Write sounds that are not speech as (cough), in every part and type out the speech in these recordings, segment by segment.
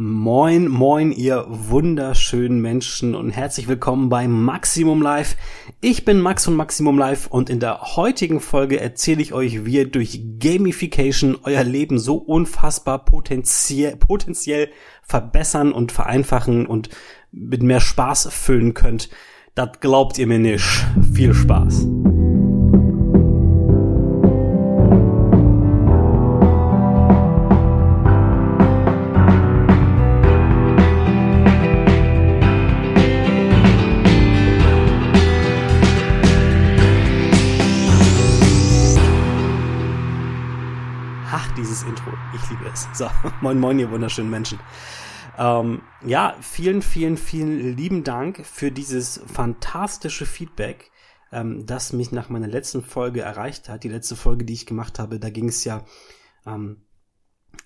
Moin, moin, ihr wunderschönen Menschen und herzlich willkommen bei Maximum Live. Ich bin Max von Maximum Live und in der heutigen Folge erzähle ich euch, wie ihr durch Gamification euer Leben so unfassbar potenziell, potenziell verbessern und vereinfachen und mit mehr Spaß füllen könnt. Das glaubt ihr mir nicht. Viel Spaß. Moin moin, ihr wunderschönen Menschen. Ähm, ja, vielen, vielen, vielen lieben Dank für dieses fantastische Feedback, ähm, das mich nach meiner letzten Folge erreicht hat. Die letzte Folge, die ich gemacht habe, da ging es ja ähm,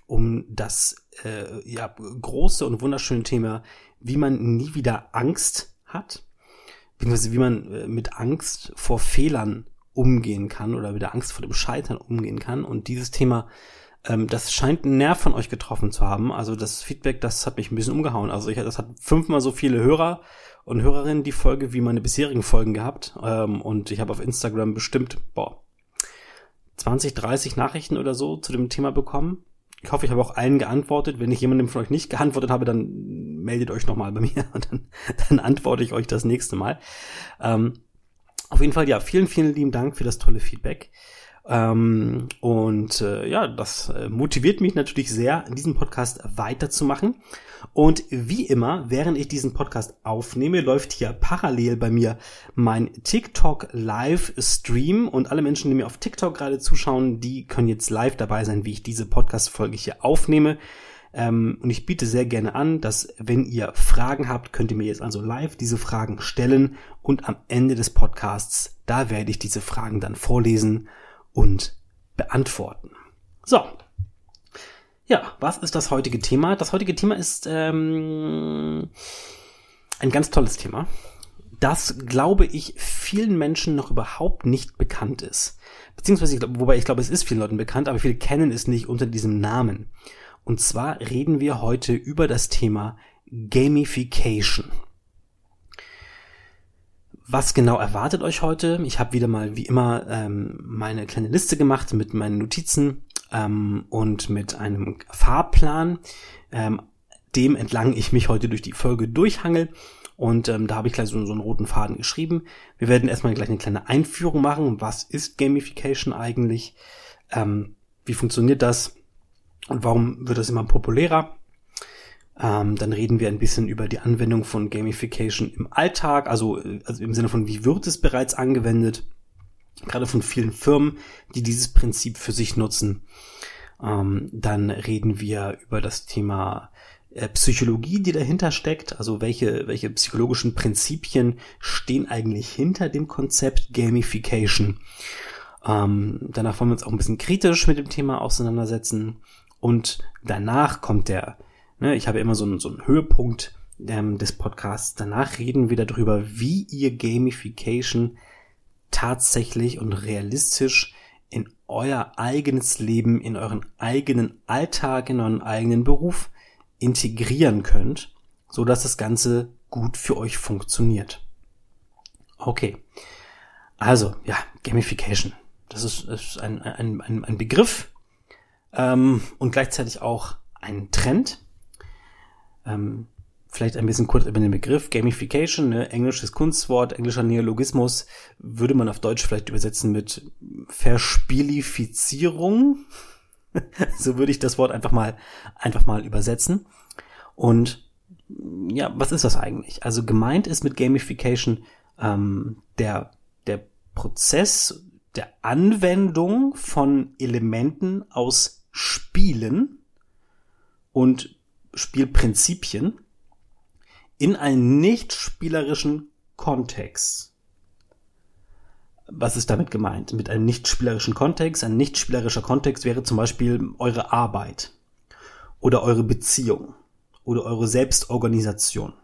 um das äh, ja, große und wunderschöne Thema, wie man nie wieder Angst hat, beziehungsweise wie man äh, mit Angst vor Fehlern umgehen kann oder mit der Angst vor dem Scheitern umgehen kann. Und dieses Thema ähm, das scheint einen Nerv von euch getroffen zu haben. Also das Feedback, das hat mich ein bisschen umgehauen. Also ich, das hat fünfmal so viele Hörer und Hörerinnen die Folge wie meine bisherigen Folgen gehabt. Ähm, und ich habe auf Instagram bestimmt, boah, 20, 30 Nachrichten oder so zu dem Thema bekommen. Ich hoffe, ich habe auch allen geantwortet. Wenn ich jemandem von euch nicht geantwortet habe, dann meldet euch nochmal bei (laughs) mir und dann, dann antworte ich euch das nächste Mal. Ähm, auf jeden Fall, ja, vielen, vielen lieben Dank für das tolle Feedback. Ähm, und äh, ja, das äh, motiviert mich natürlich sehr, diesen Podcast weiterzumachen. Und wie immer, während ich diesen Podcast aufnehme, läuft hier parallel bei mir mein TikTok Livestream und alle Menschen, die mir auf TikTok gerade zuschauen, die können jetzt live dabei sein, wie ich diese Podcast-Folge hier aufnehme. Ähm, und ich biete sehr gerne an, dass wenn ihr Fragen habt, könnt ihr mir jetzt also live diese Fragen stellen und am Ende des Podcasts, da werde ich diese Fragen dann vorlesen und beantworten. So. Ja, was ist das heutige Thema? Das heutige Thema ist ähm, ein ganz tolles Thema, das, glaube ich, vielen Menschen noch überhaupt nicht bekannt ist. Beziehungsweise, wobei ich glaube, es ist vielen Leuten bekannt, aber viele kennen es nicht unter diesem Namen. Und zwar reden wir heute über das Thema Gamification. Was genau erwartet euch heute? Ich habe wieder mal wie immer ähm, meine kleine Liste gemacht mit meinen Notizen ähm, und mit einem Fahrplan, ähm, dem entlang ich mich heute durch die Folge durchhangel. Und ähm, da habe ich gleich so, so einen roten Faden geschrieben. Wir werden erstmal gleich eine kleine Einführung machen. Was ist Gamification eigentlich? Ähm, wie funktioniert das? Und warum wird das immer populärer? Ähm, dann reden wir ein bisschen über die Anwendung von Gamification im Alltag, also, also im Sinne von, wie wird es bereits angewendet, gerade von vielen Firmen, die dieses Prinzip für sich nutzen. Ähm, dann reden wir über das Thema äh, Psychologie, die dahinter steckt, also welche, welche psychologischen Prinzipien stehen eigentlich hinter dem Konzept Gamification. Ähm, danach wollen wir uns auch ein bisschen kritisch mit dem Thema auseinandersetzen und danach kommt der Ne, ich habe immer so einen, so einen Höhepunkt ähm, des Podcasts. Danach reden wir darüber, wie ihr Gamification tatsächlich und realistisch in euer eigenes Leben, in euren eigenen Alltag, in euren eigenen Beruf integrieren könnt, so dass das Ganze gut für euch funktioniert. Okay. Also, ja, Gamification. Das ist, ist ein, ein, ein, ein Begriff ähm, und gleichzeitig auch ein Trend. Ähm, vielleicht ein bisschen kurz über den Begriff Gamification, ne? englisches Kunstwort, englischer Neologismus, würde man auf Deutsch vielleicht übersetzen mit Verspielifizierung. (laughs) so würde ich das Wort einfach mal, einfach mal übersetzen. Und ja, was ist das eigentlich? Also gemeint ist mit Gamification ähm, der, der Prozess der Anwendung von Elementen aus Spielen und Spielprinzipien in einen nicht spielerischen Kontext. Was ist damit gemeint? Mit einem nicht spielerischen Kontext? Ein nicht spielerischer Kontext wäre zum Beispiel eure Arbeit oder eure Beziehung oder eure Selbstorganisation.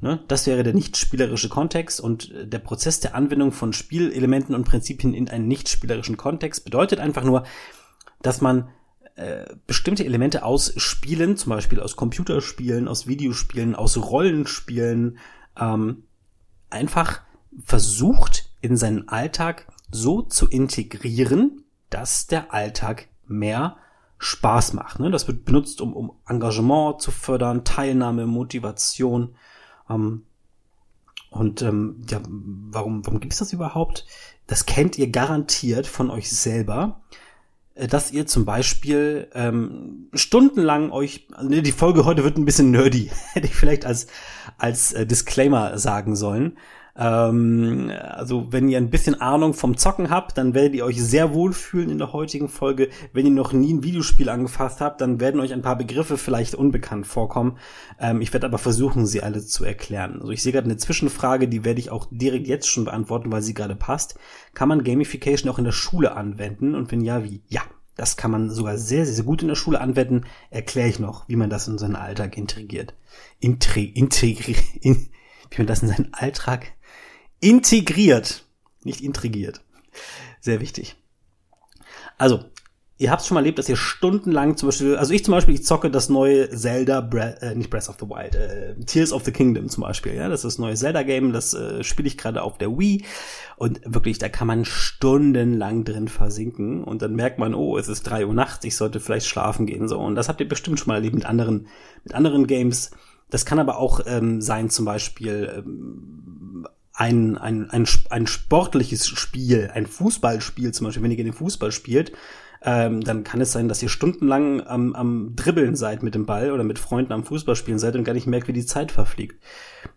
Ne? Das wäre der nicht spielerische Kontext und der Prozess der Anwendung von Spielelementen und Prinzipien in einen nicht spielerischen Kontext bedeutet einfach nur, dass man äh, bestimmte Elemente aus Spielen, zum Beispiel aus Computerspielen, aus Videospielen, aus Rollenspielen, ähm, einfach versucht in seinen Alltag so zu integrieren, dass der Alltag mehr Spaß macht. Ne? Das wird benutzt, um, um Engagement zu fördern, Teilnahme, Motivation. Ähm, und ähm, ja, warum, warum gibt's das überhaupt? Das kennt ihr garantiert von euch selber, dass ihr zum Beispiel ähm, stundenlang euch, ne, die Folge heute wird ein bisschen nerdy, (laughs) hätte ich vielleicht als als äh, Disclaimer sagen sollen. Ähm, also wenn ihr ein bisschen Ahnung vom Zocken habt, dann werdet ihr euch sehr wohlfühlen in der heutigen Folge. Wenn ihr noch nie ein Videospiel angefasst habt, dann werden euch ein paar Begriffe vielleicht unbekannt vorkommen. Ähm, ich werde aber versuchen, sie alle zu erklären. Also ich sehe gerade eine Zwischenfrage, die werde ich auch direkt jetzt schon beantworten, weil sie gerade passt. Kann man Gamification auch in der Schule anwenden? Und wenn ja, wie? Ja. Das kann man sogar sehr, sehr gut in der Schule anwenden. Erkläre ich noch, wie man das in seinen Alltag integriert. Intri integri in, (laughs) wie man das in seinen Alltag integriert, nicht intrigiert. Sehr wichtig. Also, ihr habt schon mal erlebt, dass ihr stundenlang zum Beispiel, also ich zum Beispiel, ich zocke das neue Zelda, Bre äh, nicht Breath of the Wild, äh, Tears of the Kingdom zum Beispiel, ja, das ist das neue Zelda-Game, das äh, spiele ich gerade auf der Wii und wirklich, da kann man stundenlang drin versinken und dann merkt man, oh, es ist drei Uhr nachts, ich sollte vielleicht schlafen gehen, so und das habt ihr bestimmt schon mal erlebt mit anderen, mit anderen Games. Das kann aber auch ähm, sein, zum Beispiel ähm, ein, ein, ein, ein sportliches Spiel, ein Fußballspiel zum Beispiel, wenn ihr gerne Fußball spielt, ähm, dann kann es sein, dass ihr stundenlang am, am Dribbeln seid mit dem Ball oder mit Freunden am Fußballspielen seid und gar nicht merkt, wie die Zeit verfliegt.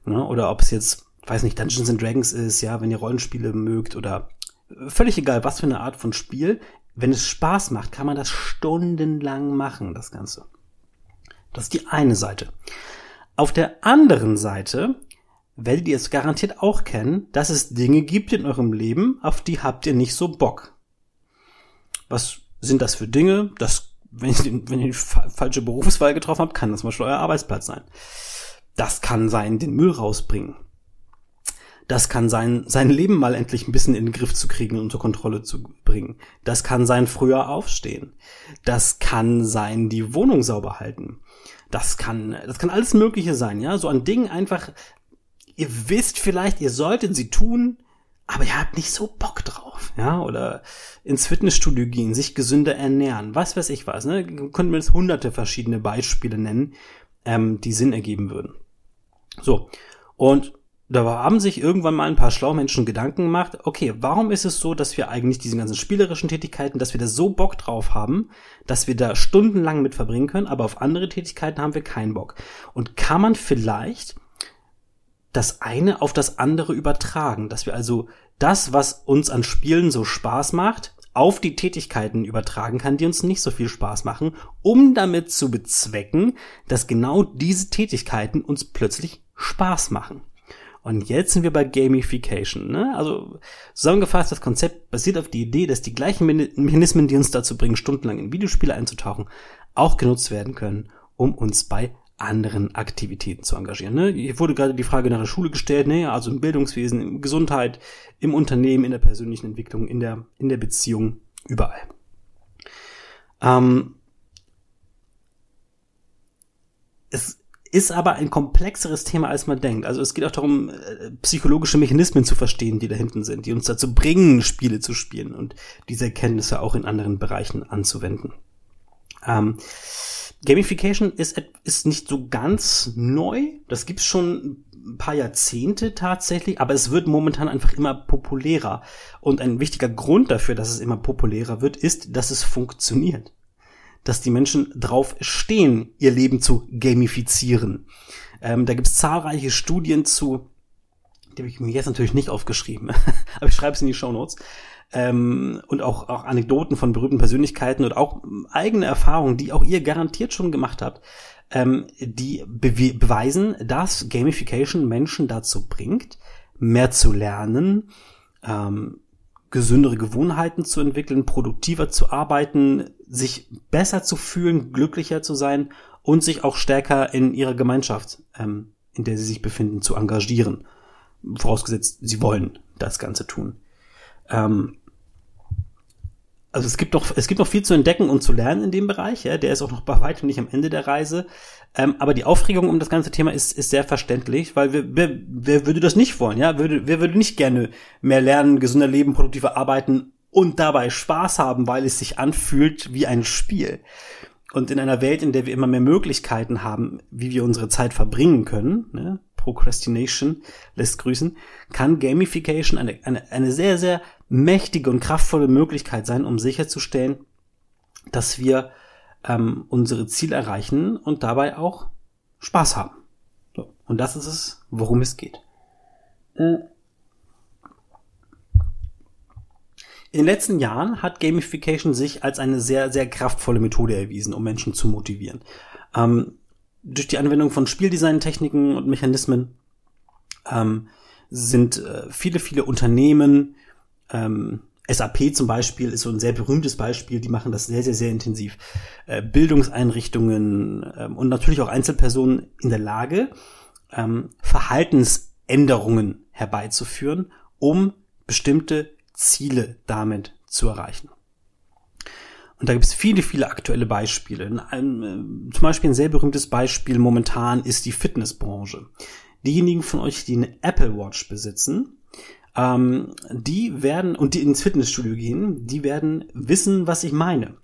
Ne? Oder ob es jetzt, weiß nicht, Dungeons and Dragons ist, ja, wenn ihr Rollenspiele mögt oder völlig egal, was für eine Art von Spiel. Wenn es Spaß macht, kann man das stundenlang machen, das Ganze. Das ist die eine Seite. Auf der anderen Seite werdet ihr es garantiert auch kennen, dass es Dinge gibt in eurem Leben, auf die habt ihr nicht so Bock. Was sind das für Dinge? Das, wenn ihr, ihr die falsche Berufswahl getroffen habt, kann das mal schon euer Arbeitsplatz sein. Das kann sein, den Müll rausbringen. Das kann sein, sein Leben mal endlich ein bisschen in den Griff zu kriegen und unter Kontrolle zu bringen. Das kann sein, früher aufstehen. Das kann sein, die Wohnung sauber halten. Das kann, das kann alles Mögliche sein, ja. So an Dingen einfach ihr wisst vielleicht, ihr solltet sie tun, aber ihr habt nicht so Bock drauf, ja, oder ins Fitnessstudio gehen, sich gesünder ernähren, was weiß ich was, ne, könnten wir jetzt hunderte verschiedene Beispiele nennen, ähm, die Sinn ergeben würden. So, und da haben sich irgendwann mal ein paar schlaue Menschen Gedanken gemacht, okay, warum ist es so, dass wir eigentlich diese ganzen spielerischen Tätigkeiten, dass wir da so Bock drauf haben, dass wir da stundenlang mit verbringen können, aber auf andere Tätigkeiten haben wir keinen Bock. Und kann man vielleicht das eine auf das andere übertragen, dass wir also das, was uns an Spielen so Spaß macht, auf die Tätigkeiten übertragen kann, die uns nicht so viel Spaß machen, um damit zu bezwecken, dass genau diese Tätigkeiten uns plötzlich Spaß machen. Und jetzt sind wir bei Gamification. Ne? Also zusammengefasst, das Konzept basiert auf die Idee, dass die gleichen Mechanismen, die uns dazu bringen, stundenlang in Videospiele einzutauchen, auch genutzt werden können, um uns bei anderen Aktivitäten zu engagieren. Ne? Hier wurde gerade die Frage nach der Schule gestellt, ne? also im Bildungswesen, im Gesundheit, im Unternehmen, in der persönlichen Entwicklung, in der, in der Beziehung, überall. Ähm, es ist aber ein komplexeres Thema, als man denkt. Also es geht auch darum, äh, psychologische Mechanismen zu verstehen, die da hinten sind, die uns dazu bringen, Spiele zu spielen und diese Erkenntnisse auch in anderen Bereichen anzuwenden. Ähm, Gamification ist, ist nicht so ganz neu. Das gibt's schon ein paar Jahrzehnte tatsächlich, aber es wird momentan einfach immer populärer. Und ein wichtiger Grund dafür, dass es immer populärer wird, ist, dass es funktioniert. Dass die Menschen drauf stehen, ihr Leben zu gamifizieren. Ähm, da gibt's zahlreiche Studien zu, die habe ich mir jetzt natürlich nicht aufgeschrieben, (laughs) aber ich schreibe es in die Show Notes ähm, und auch, auch Anekdoten von berühmten Persönlichkeiten und auch eigene Erfahrungen, die auch ihr garantiert schon gemacht habt, ähm, die be beweisen, dass Gamification Menschen dazu bringt, mehr zu lernen, ähm, gesündere Gewohnheiten zu entwickeln, produktiver zu arbeiten, sich besser zu fühlen, glücklicher zu sein und sich auch stärker in ihrer Gemeinschaft, ähm, in der sie sich befinden, zu engagieren. Vorausgesetzt, sie wollen das Ganze tun. Ähm, also es gibt doch, es gibt noch viel zu entdecken und zu lernen in dem Bereich. Ja, der ist auch noch bei weitem nicht am Ende der Reise. Ähm, aber die Aufregung um das ganze Thema ist, ist sehr verständlich, weil wir, wer, wer würde das nicht wollen? Ja, würde, wer würde nicht gerne mehr lernen, gesünder leben, produktiver arbeiten und dabei Spaß haben, weil es sich anfühlt wie ein Spiel. Und in einer Welt, in der wir immer mehr Möglichkeiten haben, wie wir unsere Zeit verbringen können, ne? Procrastination lässt grüßen, kann Gamification eine, eine, eine sehr, sehr mächtige und kraftvolle Möglichkeit sein, um sicherzustellen, dass wir ähm, unsere Ziele erreichen und dabei auch Spaß haben. So. Und das ist es, worum es geht. In den letzten Jahren hat Gamification sich als eine sehr, sehr kraftvolle Methode erwiesen, um Menschen zu motivieren. Ähm, durch die Anwendung von Spieldesign-Techniken und Mechanismen ähm, sind äh, viele, viele Unternehmen, ähm, SAP zum Beispiel ist so ein sehr berühmtes Beispiel, die machen das sehr, sehr, sehr intensiv. Äh, Bildungseinrichtungen ähm, und natürlich auch Einzelpersonen in der Lage, ähm, Verhaltensänderungen herbeizuführen, um bestimmte Ziele damit zu erreichen. Und da gibt es viele, viele aktuelle Beispiele. Einem, äh, zum Beispiel ein sehr berühmtes Beispiel momentan ist die Fitnessbranche. Diejenigen von euch, die eine Apple Watch besitzen, ähm, die werden, und die ins Fitnessstudio gehen, die werden wissen, was ich meine.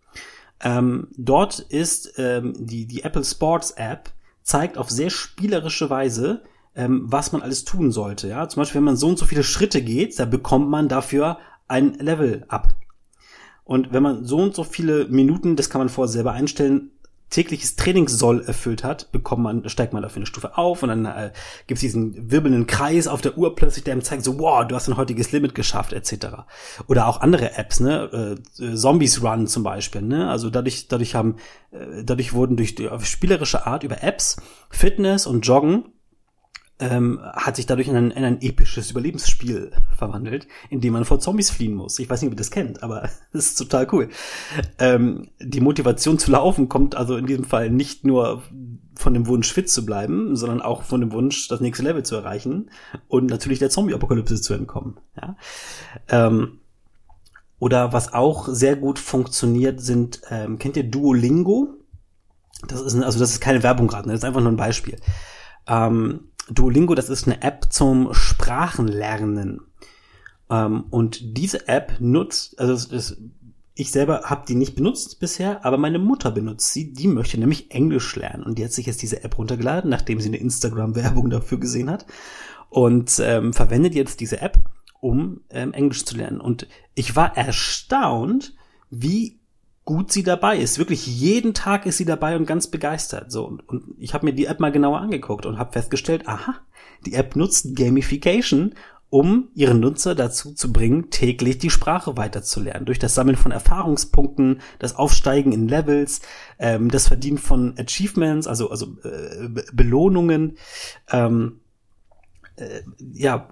Ähm, dort ist ähm, die, die Apple Sports App, zeigt auf sehr spielerische Weise, ähm, was man alles tun sollte. Ja? Zum Beispiel, wenn man so und so viele Schritte geht, da bekommt man dafür ein Level up. Und wenn man so und so viele Minuten, das kann man vorher selber einstellen, tägliches Trainingssoll erfüllt hat, bekommt man, steigt man dafür eine Stufe auf und dann äh, gibt es diesen wirbelnden Kreis auf der Uhr plötzlich, der ihm zeigt, so, wow, du hast ein heutiges Limit geschafft, etc. Oder auch andere Apps, ne, äh, Zombies Run zum Beispiel, ne, also dadurch, dadurch haben, äh, dadurch wurden durch die auf spielerische Art über Apps Fitness und Joggen ähm, hat sich dadurch in ein, in ein episches Überlebensspiel verwandelt, in dem man vor Zombies fliehen muss. Ich weiß nicht, ob ihr das kennt, aber (laughs) das ist total cool. Ähm, die Motivation zu laufen kommt also in diesem Fall nicht nur von dem Wunsch fit zu bleiben, sondern auch von dem Wunsch, das nächste Level zu erreichen und natürlich der Zombie-Apokalypse zu entkommen. Ja? Ähm, oder was auch sehr gut funktioniert, sind, ähm, kennt ihr Duolingo? Das ist, also das ist keine Werbung gerade, das ist einfach nur ein Beispiel. Ähm, Duolingo, das ist eine App zum Sprachenlernen. Ähm, und diese App nutzt, also das, das, ich selber habe die nicht benutzt bisher, aber meine Mutter benutzt sie. Die möchte nämlich Englisch lernen und die hat sich jetzt diese App runtergeladen, nachdem sie eine Instagram-Werbung dafür gesehen hat und ähm, verwendet jetzt diese App, um ähm, Englisch zu lernen. Und ich war erstaunt, wie gut sie dabei ist. Wirklich jeden Tag ist sie dabei und ganz begeistert. So und, und ich habe mir die App mal genauer angeguckt und habe festgestellt, aha, die App nutzt Gamification, um ihren Nutzer dazu zu bringen, täglich die Sprache weiterzulernen. Durch das Sammeln von Erfahrungspunkten, das Aufsteigen in Levels, ähm, das Verdienen von Achievements, also also äh, Belohnungen. Ähm, äh, ja,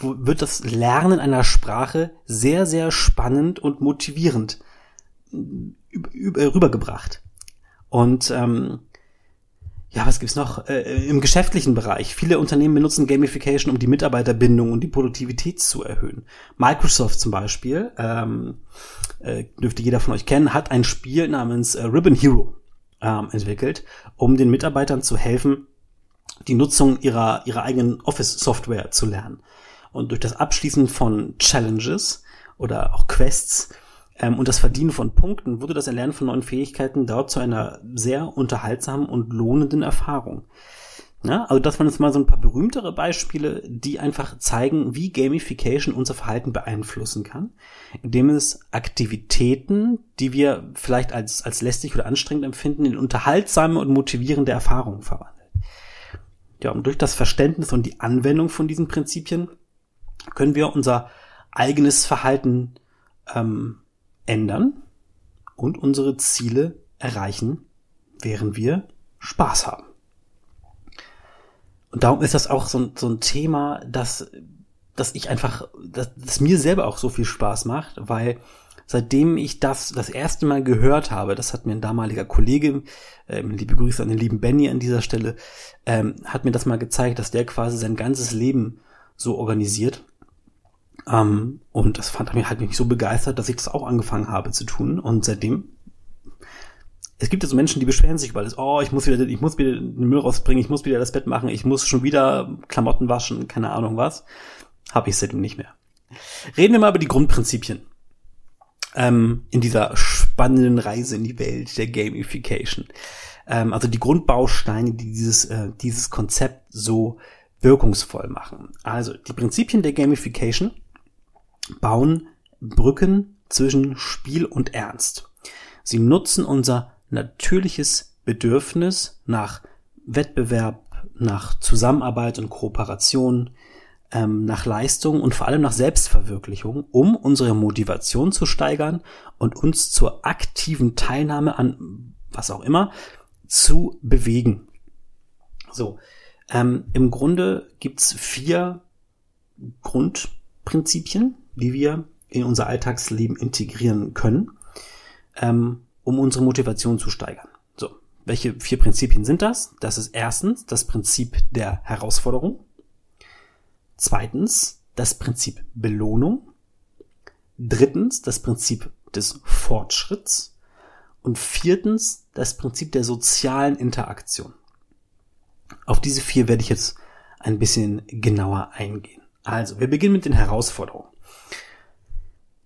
wird das Lernen einer Sprache sehr, sehr spannend und motivierend rübergebracht. Und ähm, ja, was gibt's noch? Äh, Im geschäftlichen Bereich. Viele Unternehmen benutzen Gamification, um die Mitarbeiterbindung und die Produktivität zu erhöhen. Microsoft zum Beispiel, ähm, äh, dürfte jeder von euch kennen, hat ein Spiel namens äh, Ribbon Hero ähm, entwickelt, um den Mitarbeitern zu helfen, die Nutzung ihrer, ihrer eigenen Office-Software zu lernen. Und durch das Abschließen von Challenges oder auch Quests ähm, und das Verdienen von Punkten wurde das Erlernen von neuen Fähigkeiten dort zu einer sehr unterhaltsamen und lohnenden Erfahrung. Ja, also das waren jetzt mal so ein paar berühmtere Beispiele, die einfach zeigen, wie Gamification unser Verhalten beeinflussen kann, indem es Aktivitäten, die wir vielleicht als, als lästig oder anstrengend empfinden, in unterhaltsame und motivierende Erfahrungen verwandelt. Ja, und durch das Verständnis und die Anwendung von diesen Prinzipien können wir unser eigenes Verhalten ähm, ändern und unsere Ziele erreichen, während wir Spaß haben. Und darum ist das auch so, so ein Thema, das, dass ich einfach, dass, dass mir selber auch so viel Spaß macht, weil seitdem ich das das erste Mal gehört habe, das hat mir ein damaliger Kollege, ähm, liebe Grüße an den lieben Benny an dieser Stelle, ähm, hat mir das mal gezeigt, dass der quasi sein ganzes Leben so organisiert, Ähm, und das fand mich halt mich so begeistert, dass ich das auch angefangen habe zu tun. Und seitdem es gibt ja so Menschen, die beschweren sich über alles. Oh, ich muss wieder, ich muss wieder den Müll rausbringen, ich muss wieder das Bett machen, ich muss schon wieder Klamotten waschen, keine Ahnung was. Habe ich seitdem nicht mehr. Reden wir mal über die Grundprinzipien ähm, in dieser spannenden Reise in die Welt der Gamification. Ähm, also die Grundbausteine, die dieses, äh, dieses Konzept so wirkungsvoll machen. Also die Prinzipien der Gamification bauen Brücken zwischen Spiel und Ernst. Sie nutzen unser natürliches Bedürfnis nach Wettbewerb, nach Zusammenarbeit und Kooperation, ähm, nach Leistung und vor allem nach Selbstverwirklichung, um unsere Motivation zu steigern und uns zur aktiven Teilnahme an was auch immer zu bewegen. So, ähm, im Grunde gibt's vier Grundprinzipien, die wir in unser Alltagsleben integrieren können, ähm, um unsere Motivation zu steigern. So, welche vier Prinzipien sind das? Das ist erstens das Prinzip der Herausforderung. Zweitens das Prinzip Belohnung. Drittens das Prinzip des Fortschritts. Und viertens das Prinzip der sozialen Interaktion. Auf diese vier werde ich jetzt ein bisschen genauer eingehen. Also, wir beginnen mit den Herausforderungen.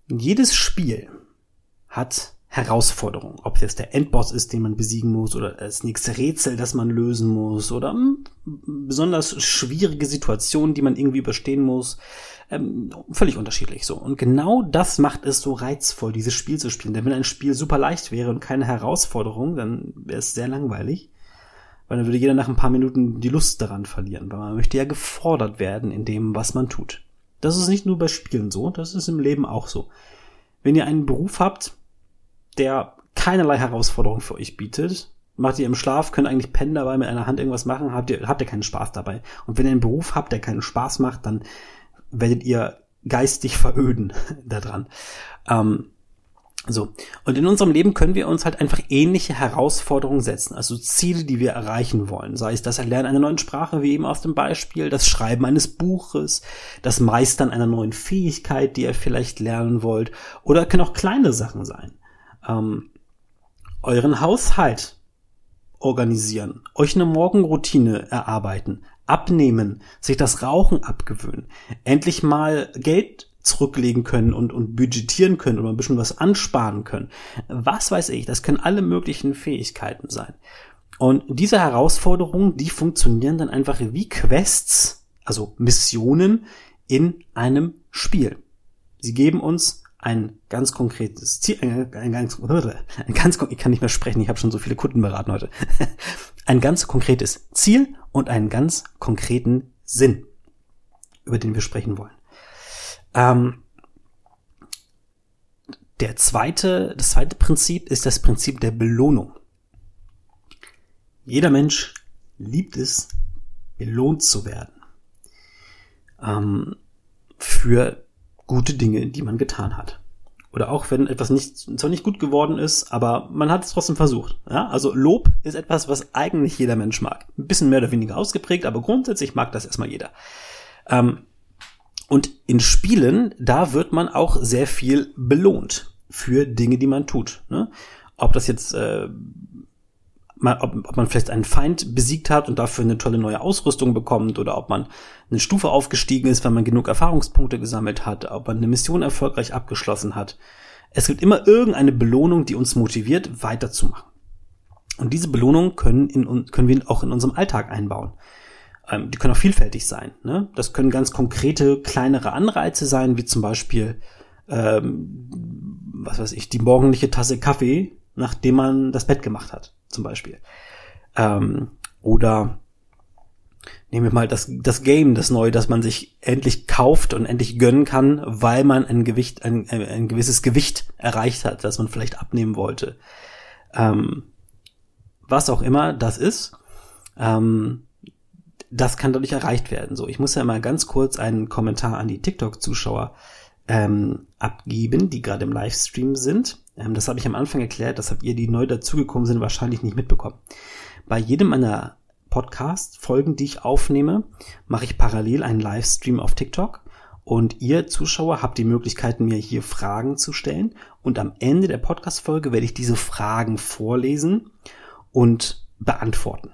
Jedes Spiel hat Herausforderung. Ob jetzt der Endboss ist, den man besiegen muss, oder das nächste Rätsel, das man lösen muss, oder hm, besonders schwierige Situationen, die man irgendwie überstehen muss. Ähm, völlig unterschiedlich so. Und genau das macht es so reizvoll, dieses Spiel zu spielen. Denn wenn ein Spiel super leicht wäre und keine Herausforderung, dann wäre es sehr langweilig. Weil dann würde jeder nach ein paar Minuten die Lust daran verlieren, weil man möchte ja gefordert werden in dem, was man tut. Das ist nicht nur bei Spielen so, das ist im Leben auch so. Wenn ihr einen Beruf habt, der keinerlei Herausforderung für euch bietet. Macht ihr im Schlaf, könnt eigentlich pennen dabei, mit einer Hand irgendwas machen, habt ihr, habt ihr keinen Spaß dabei. Und wenn ihr einen Beruf habt, der keinen Spaß macht, dann werdet ihr geistig veröden (laughs) daran. Ähm, so. Und in unserem Leben können wir uns halt einfach ähnliche Herausforderungen setzen, also Ziele, die wir erreichen wollen. Sei es das Erlernen einer neuen Sprache, wie eben aus dem Beispiel, das Schreiben eines Buches, das Meistern einer neuen Fähigkeit, die ihr vielleicht lernen wollt, oder können auch kleine Sachen sein ähm, euren Haushalt organisieren, euch eine Morgenroutine erarbeiten, abnehmen, sich das Rauchen abgewöhnen, endlich mal Geld zurücklegen können und, und budgetieren können oder ein bisschen was ansparen können. Was weiß ich, das können alle möglichen Fähigkeiten sein. Und diese Herausforderungen, die funktionieren dann einfach wie Quests, also Missionen in einem Spiel. Sie geben uns ein ganz konkretes Ziel, ein, ein ganz, (laughs) ein ganz, ich kann nicht mehr sprechen, ich habe schon so viele Kunden beraten heute. (laughs) Ein ganz konkretes Ziel und einen ganz konkreten Sinn, über den wir sprechen wollen. Ähm, der zweite, das zweite Prinzip ist das Prinzip der Belohnung. Jeder Mensch liebt es, belohnt zu werden. Ähm, für gute Dinge, die man getan hat. Oder auch wenn etwas nicht, zwar nicht gut geworden ist, aber man hat es trotzdem versucht. Ja? Also Lob ist etwas, was eigentlich jeder Mensch mag. Ein bisschen mehr oder weniger ausgeprägt, aber grundsätzlich mag das erstmal jeder. Ähm, und in Spielen, da wird man auch sehr viel belohnt für Dinge, die man tut. Ne? Ob das jetzt äh, man, ob, ob man vielleicht einen Feind besiegt hat und dafür eine tolle neue Ausrüstung bekommt oder ob man eine Stufe aufgestiegen ist, wenn man genug Erfahrungspunkte gesammelt hat, ob man eine Mission erfolgreich abgeschlossen hat. Es gibt immer irgendeine Belohnung, die uns motiviert, weiterzumachen. Und diese Belohnungen können, in, können wir auch in unserem Alltag einbauen. Ähm, die können auch vielfältig sein. Ne? Das können ganz konkrete, kleinere Anreize sein, wie zum Beispiel, ähm, was weiß ich, die morgendliche Tasse Kaffee, nachdem man das Bett gemacht hat zum Beispiel. Ähm, oder nehmen wir mal das, das Game, das neue, das man sich endlich kauft und endlich gönnen kann, weil man ein Gewicht, ein, ein gewisses Gewicht erreicht hat, das man vielleicht abnehmen wollte. Ähm, was auch immer das ist, ähm, das kann dadurch erreicht werden. So, ich muss ja mal ganz kurz einen Kommentar an die TikTok-Zuschauer ähm, abgeben, die gerade im Livestream sind. Ähm, das habe ich am Anfang erklärt, das habt ihr, die neu dazugekommen sind, wahrscheinlich nicht mitbekommen. Bei jedem meiner Podcast-Folgen, die ich aufnehme, mache ich parallel einen Livestream auf TikTok Und ihr Zuschauer habt die Möglichkeit, mir hier Fragen zu stellen. Und am Ende der Podcast-Folge werde ich diese Fragen vorlesen und beantworten.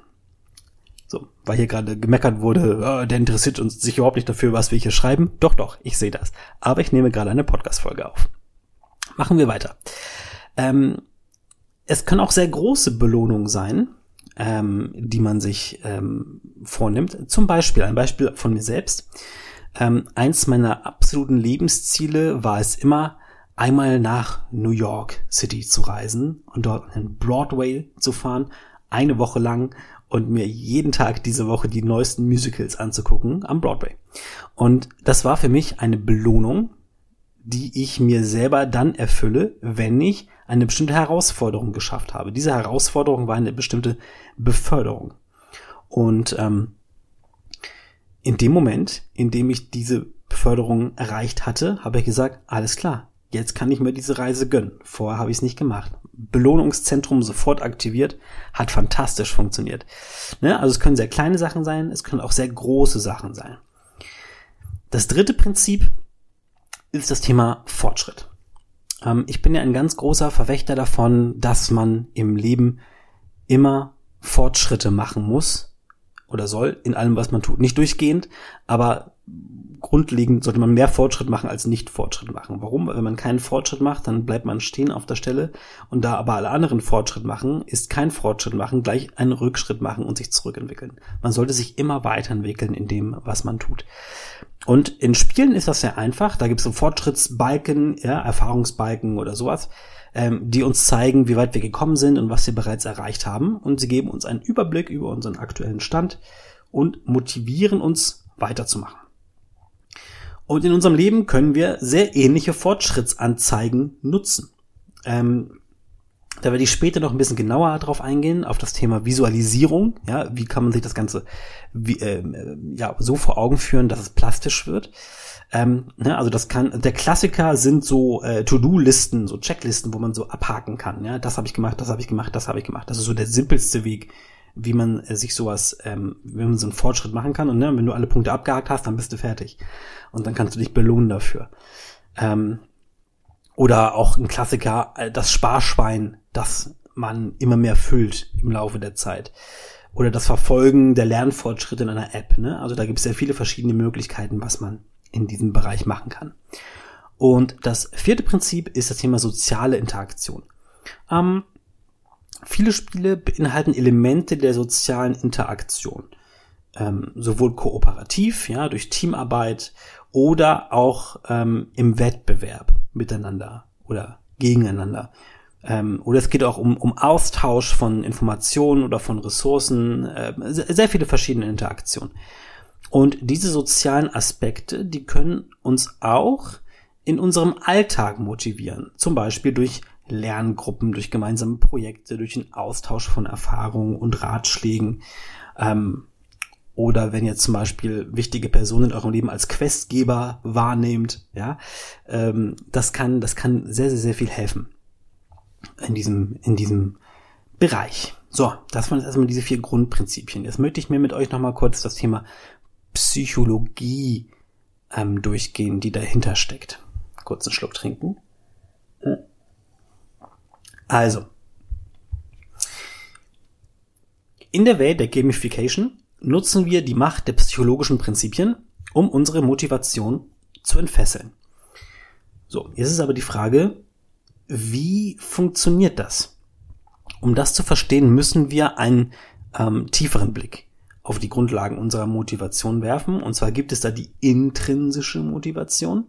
So, weil hier gerade gemeckert wurde, oh, der interessiert uns sich überhaupt nicht dafür, was wir hier schreiben. Doch, doch, ich sehe das. Aber ich nehme gerade eine Podcast-Folge auf. Machen wir weiter. Ähm, es können auch sehr große Belohnungen sein, ähm, die man sich ähm, vornimmt. Zum Beispiel, ein Beispiel von mir selbst. Ähm, eins meiner absoluten Lebensziele war es immer, einmal nach New York City zu reisen und dort in Broadway zu fahren, eine Woche lang und mir jeden Tag diese Woche die neuesten Musicals anzugucken am Broadway. Und das war für mich eine Belohnung, die ich mir selber dann erfülle, wenn ich eine bestimmte Herausforderung geschafft habe. Diese Herausforderung war eine bestimmte Beförderung. Und ähm, in dem Moment, in dem ich diese Beförderung erreicht hatte, habe ich gesagt, alles klar, jetzt kann ich mir diese Reise gönnen. Vorher habe ich es nicht gemacht. Belohnungszentrum sofort aktiviert, hat fantastisch funktioniert. Ne? Also es können sehr kleine Sachen sein, es können auch sehr große Sachen sein. Das dritte Prinzip ist das Thema Fortschritt. Ähm, ich bin ja ein ganz großer Verwächter davon, dass man im Leben immer Fortschritte machen muss, oder soll in allem, was man tut. Nicht durchgehend, aber grundlegend sollte man mehr Fortschritt machen als nicht Fortschritt machen. Warum? Weil wenn man keinen Fortschritt macht, dann bleibt man stehen auf der Stelle und da aber alle anderen Fortschritt machen, ist kein Fortschritt machen gleich einen Rückschritt machen und sich zurückentwickeln. Man sollte sich immer weiterentwickeln in dem, was man tut. Und in Spielen ist das sehr einfach. Da gibt es so Fortschrittsbalken, ja, Erfahrungsbalken oder sowas ähm, die uns zeigen, wie weit wir gekommen sind und was wir bereits erreicht haben. Und sie geben uns einen Überblick über unseren aktuellen Stand und motivieren uns weiterzumachen. Und in unserem Leben können wir sehr ähnliche Fortschrittsanzeigen nutzen. Ähm, da werde ich später noch ein bisschen genauer darauf eingehen, auf das Thema Visualisierung. Ja, wie kann man sich das Ganze wie, äh, ja, so vor Augen führen, dass es plastisch wird. Ähm, ne, also das kann, der Klassiker sind so äh, To-Do-Listen, so Checklisten, wo man so abhaken kann. Ja, das habe ich gemacht, das habe ich gemacht, das habe ich gemacht. Das ist so der simpelste Weg, wie man äh, sich sowas, ähm, wenn man so einen Fortschritt machen kann. Und ne, wenn du alle Punkte abgehakt hast, dann bist du fertig. Und dann kannst du dich belohnen dafür. Ähm, oder auch ein Klassiker, äh, das Sparschwein, das man immer mehr füllt im Laufe der Zeit. Oder das Verfolgen der Lernfortschritte in einer App. Ne? Also da gibt es sehr viele verschiedene Möglichkeiten, was man in diesem Bereich machen kann. Und das vierte Prinzip ist das Thema soziale Interaktion. Ähm, viele Spiele beinhalten Elemente der sozialen Interaktion. Ähm, sowohl kooperativ, ja, durch Teamarbeit oder auch ähm, im Wettbewerb miteinander oder gegeneinander. Ähm, oder es geht auch um, um Austausch von Informationen oder von Ressourcen, äh, sehr viele verschiedene Interaktionen. Und diese sozialen Aspekte, die können uns auch in unserem Alltag motivieren. Zum Beispiel durch Lerngruppen, durch gemeinsame Projekte, durch den Austausch von Erfahrungen und Ratschlägen. Ähm, oder wenn ihr zum Beispiel wichtige Personen in eurem Leben als Questgeber wahrnehmt, ja, ähm, das kann, das kann sehr, sehr, sehr viel helfen in diesem, in diesem Bereich. So, das waren jetzt erstmal diese vier Grundprinzipien. Jetzt möchte ich mir mit euch nochmal kurz das Thema Psychologie ähm, durchgehen, die dahinter steckt. Kurzen Schluck trinken. Also, in der Welt der Gamification nutzen wir die Macht der psychologischen Prinzipien, um unsere Motivation zu entfesseln. So, jetzt ist aber die Frage, wie funktioniert das? Um das zu verstehen, müssen wir einen ähm, tieferen Blick auf die Grundlagen unserer Motivation werfen. Und zwar gibt es da die intrinsische Motivation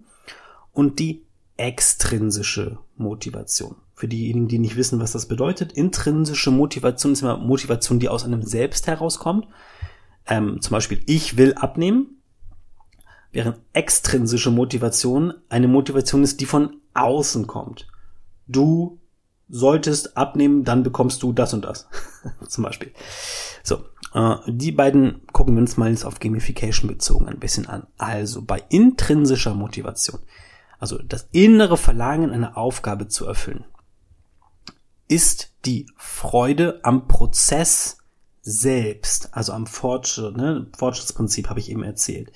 und die extrinsische Motivation. Für diejenigen, die nicht wissen, was das bedeutet, intrinsische Motivation ist immer Motivation, die aus einem selbst herauskommt. Ähm, zum Beispiel, ich will abnehmen, während extrinsische Motivation eine Motivation ist, die von außen kommt. Du solltest abnehmen, dann bekommst du das und das. (laughs) zum Beispiel. So, äh, die beiden gucken wir uns mal jetzt auf Gamification bezogen ein bisschen an. Also bei intrinsischer Motivation, also das innere Verlangen, eine Aufgabe zu erfüllen, ist die Freude am Prozess selbst, also am Fortschritt, ne? Fortschrittsprinzip habe ich eben erzählt.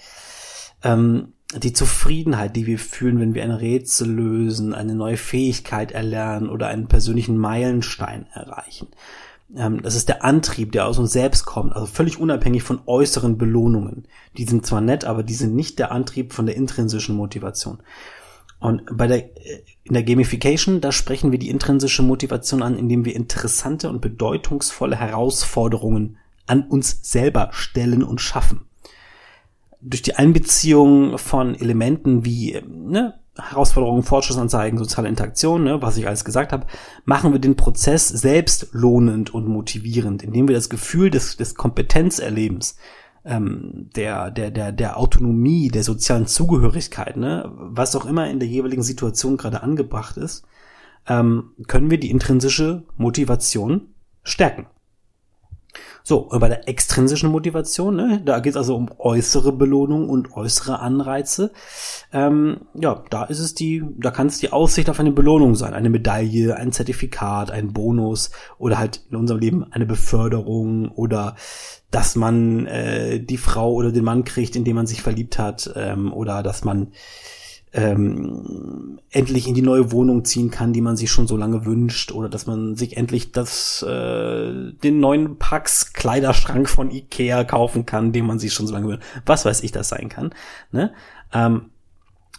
Ähm, die Zufriedenheit, die wir fühlen, wenn wir ein Rätsel lösen, eine neue Fähigkeit erlernen oder einen persönlichen Meilenstein erreichen. Ähm, das ist der Antrieb, der aus uns selbst kommt, also völlig unabhängig von äußeren Belohnungen. Die sind zwar nett, aber die sind nicht der Antrieb von der intrinsischen Motivation. Und bei der, in der Gamification, da sprechen wir die intrinsische Motivation an, indem wir interessante und bedeutungsvolle Herausforderungen an uns selber stellen und schaffen. Durch die Einbeziehung von Elementen wie ne, Herausforderungen, Fortschrittsanzeigen, soziale Interaktion, ne, was ich alles gesagt habe, machen wir den Prozess selbst lohnend und motivierend, indem wir das Gefühl des, des Kompetenzerlebens, ähm, der, der, der, der Autonomie, der sozialen Zugehörigkeit, ne, was auch immer in der jeweiligen Situation gerade angebracht ist, ähm, können wir die intrinsische Motivation stärken. So, und bei der extrinsischen Motivation, ne, da geht es also um äußere Belohnung und äußere Anreize. Ähm, ja, da ist es die, da kann es die Aussicht auf eine Belohnung sein, eine Medaille, ein Zertifikat, ein Bonus oder halt in unserem Leben eine Beförderung oder dass man äh, die Frau oder den Mann kriegt, in den man sich verliebt hat, ähm, oder dass man ähm, endlich in die neue Wohnung ziehen kann, die man sich schon so lange wünscht, oder dass man sich endlich das äh, den neuen Pax Kleiderschrank von Ikea kaufen kann, den man sich schon so lange wünscht. Was weiß ich, das sein kann. Ne? Ähm,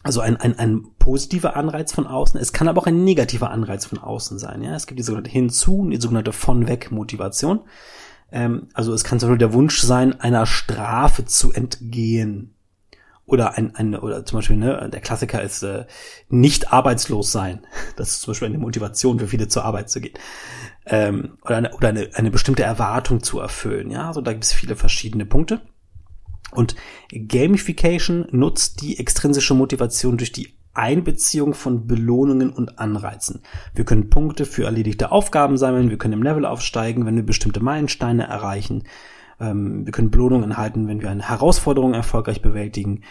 also ein, ein, ein positiver Anreiz von außen. Es kann aber auch ein negativer Anreiz von außen sein. Ja, es gibt die sogenannte Hinzu, die sogenannte von weg Motivation. Ähm, also es kann zum Beispiel der Wunsch sein, einer Strafe zu entgehen oder ein, ein oder zum Beispiel ne, der Klassiker ist äh, nicht arbeitslos sein. (laughs) Das ist zum Beispiel eine Motivation für viele zur Arbeit zu gehen ähm, oder eine, oder eine, eine bestimmte Erwartung zu erfüllen. Ja, also da gibt es viele verschiedene Punkte. Und Gamification nutzt die extrinsische Motivation durch die Einbeziehung von Belohnungen und Anreizen. Wir können Punkte für erledigte Aufgaben sammeln, wir können im Level aufsteigen, wenn wir bestimmte Meilensteine erreichen. Ähm, wir können Belohnungen erhalten, wenn wir eine Herausforderung erfolgreich bewältigen.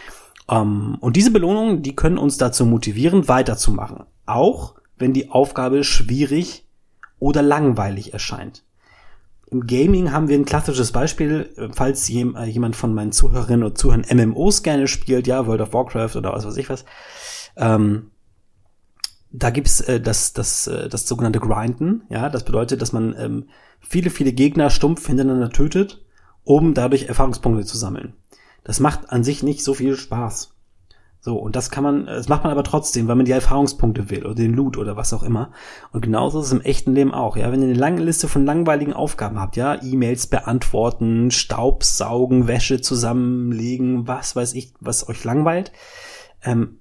Ähm, und diese Belohnungen, die können uns dazu motivieren, weiterzumachen. Auch wenn die Aufgabe schwierig oder langweilig erscheint. Im Gaming haben wir ein klassisches Beispiel, falls äh, jemand von meinen Zuhörerinnen oder Zuhörern MMOs gerne spielt, ja, World of Warcraft oder was weiß ich was. Ähm, da gibt's äh, das, das, äh, das sogenannte Grinden, ja, das bedeutet, dass man ähm, viele, viele Gegner stumpf hintereinander tötet um dadurch Erfahrungspunkte zu sammeln. Das macht an sich nicht so viel Spaß. So, und das kann man, das macht man aber trotzdem, weil man die Erfahrungspunkte will oder den Loot oder was auch immer. Und genauso ist es im echten Leben auch, ja. Wenn ihr eine lange Liste von langweiligen Aufgaben habt, ja, E-Mails beantworten, Staubsaugen, Wäsche zusammenlegen, was weiß ich, was euch langweilt, ähm,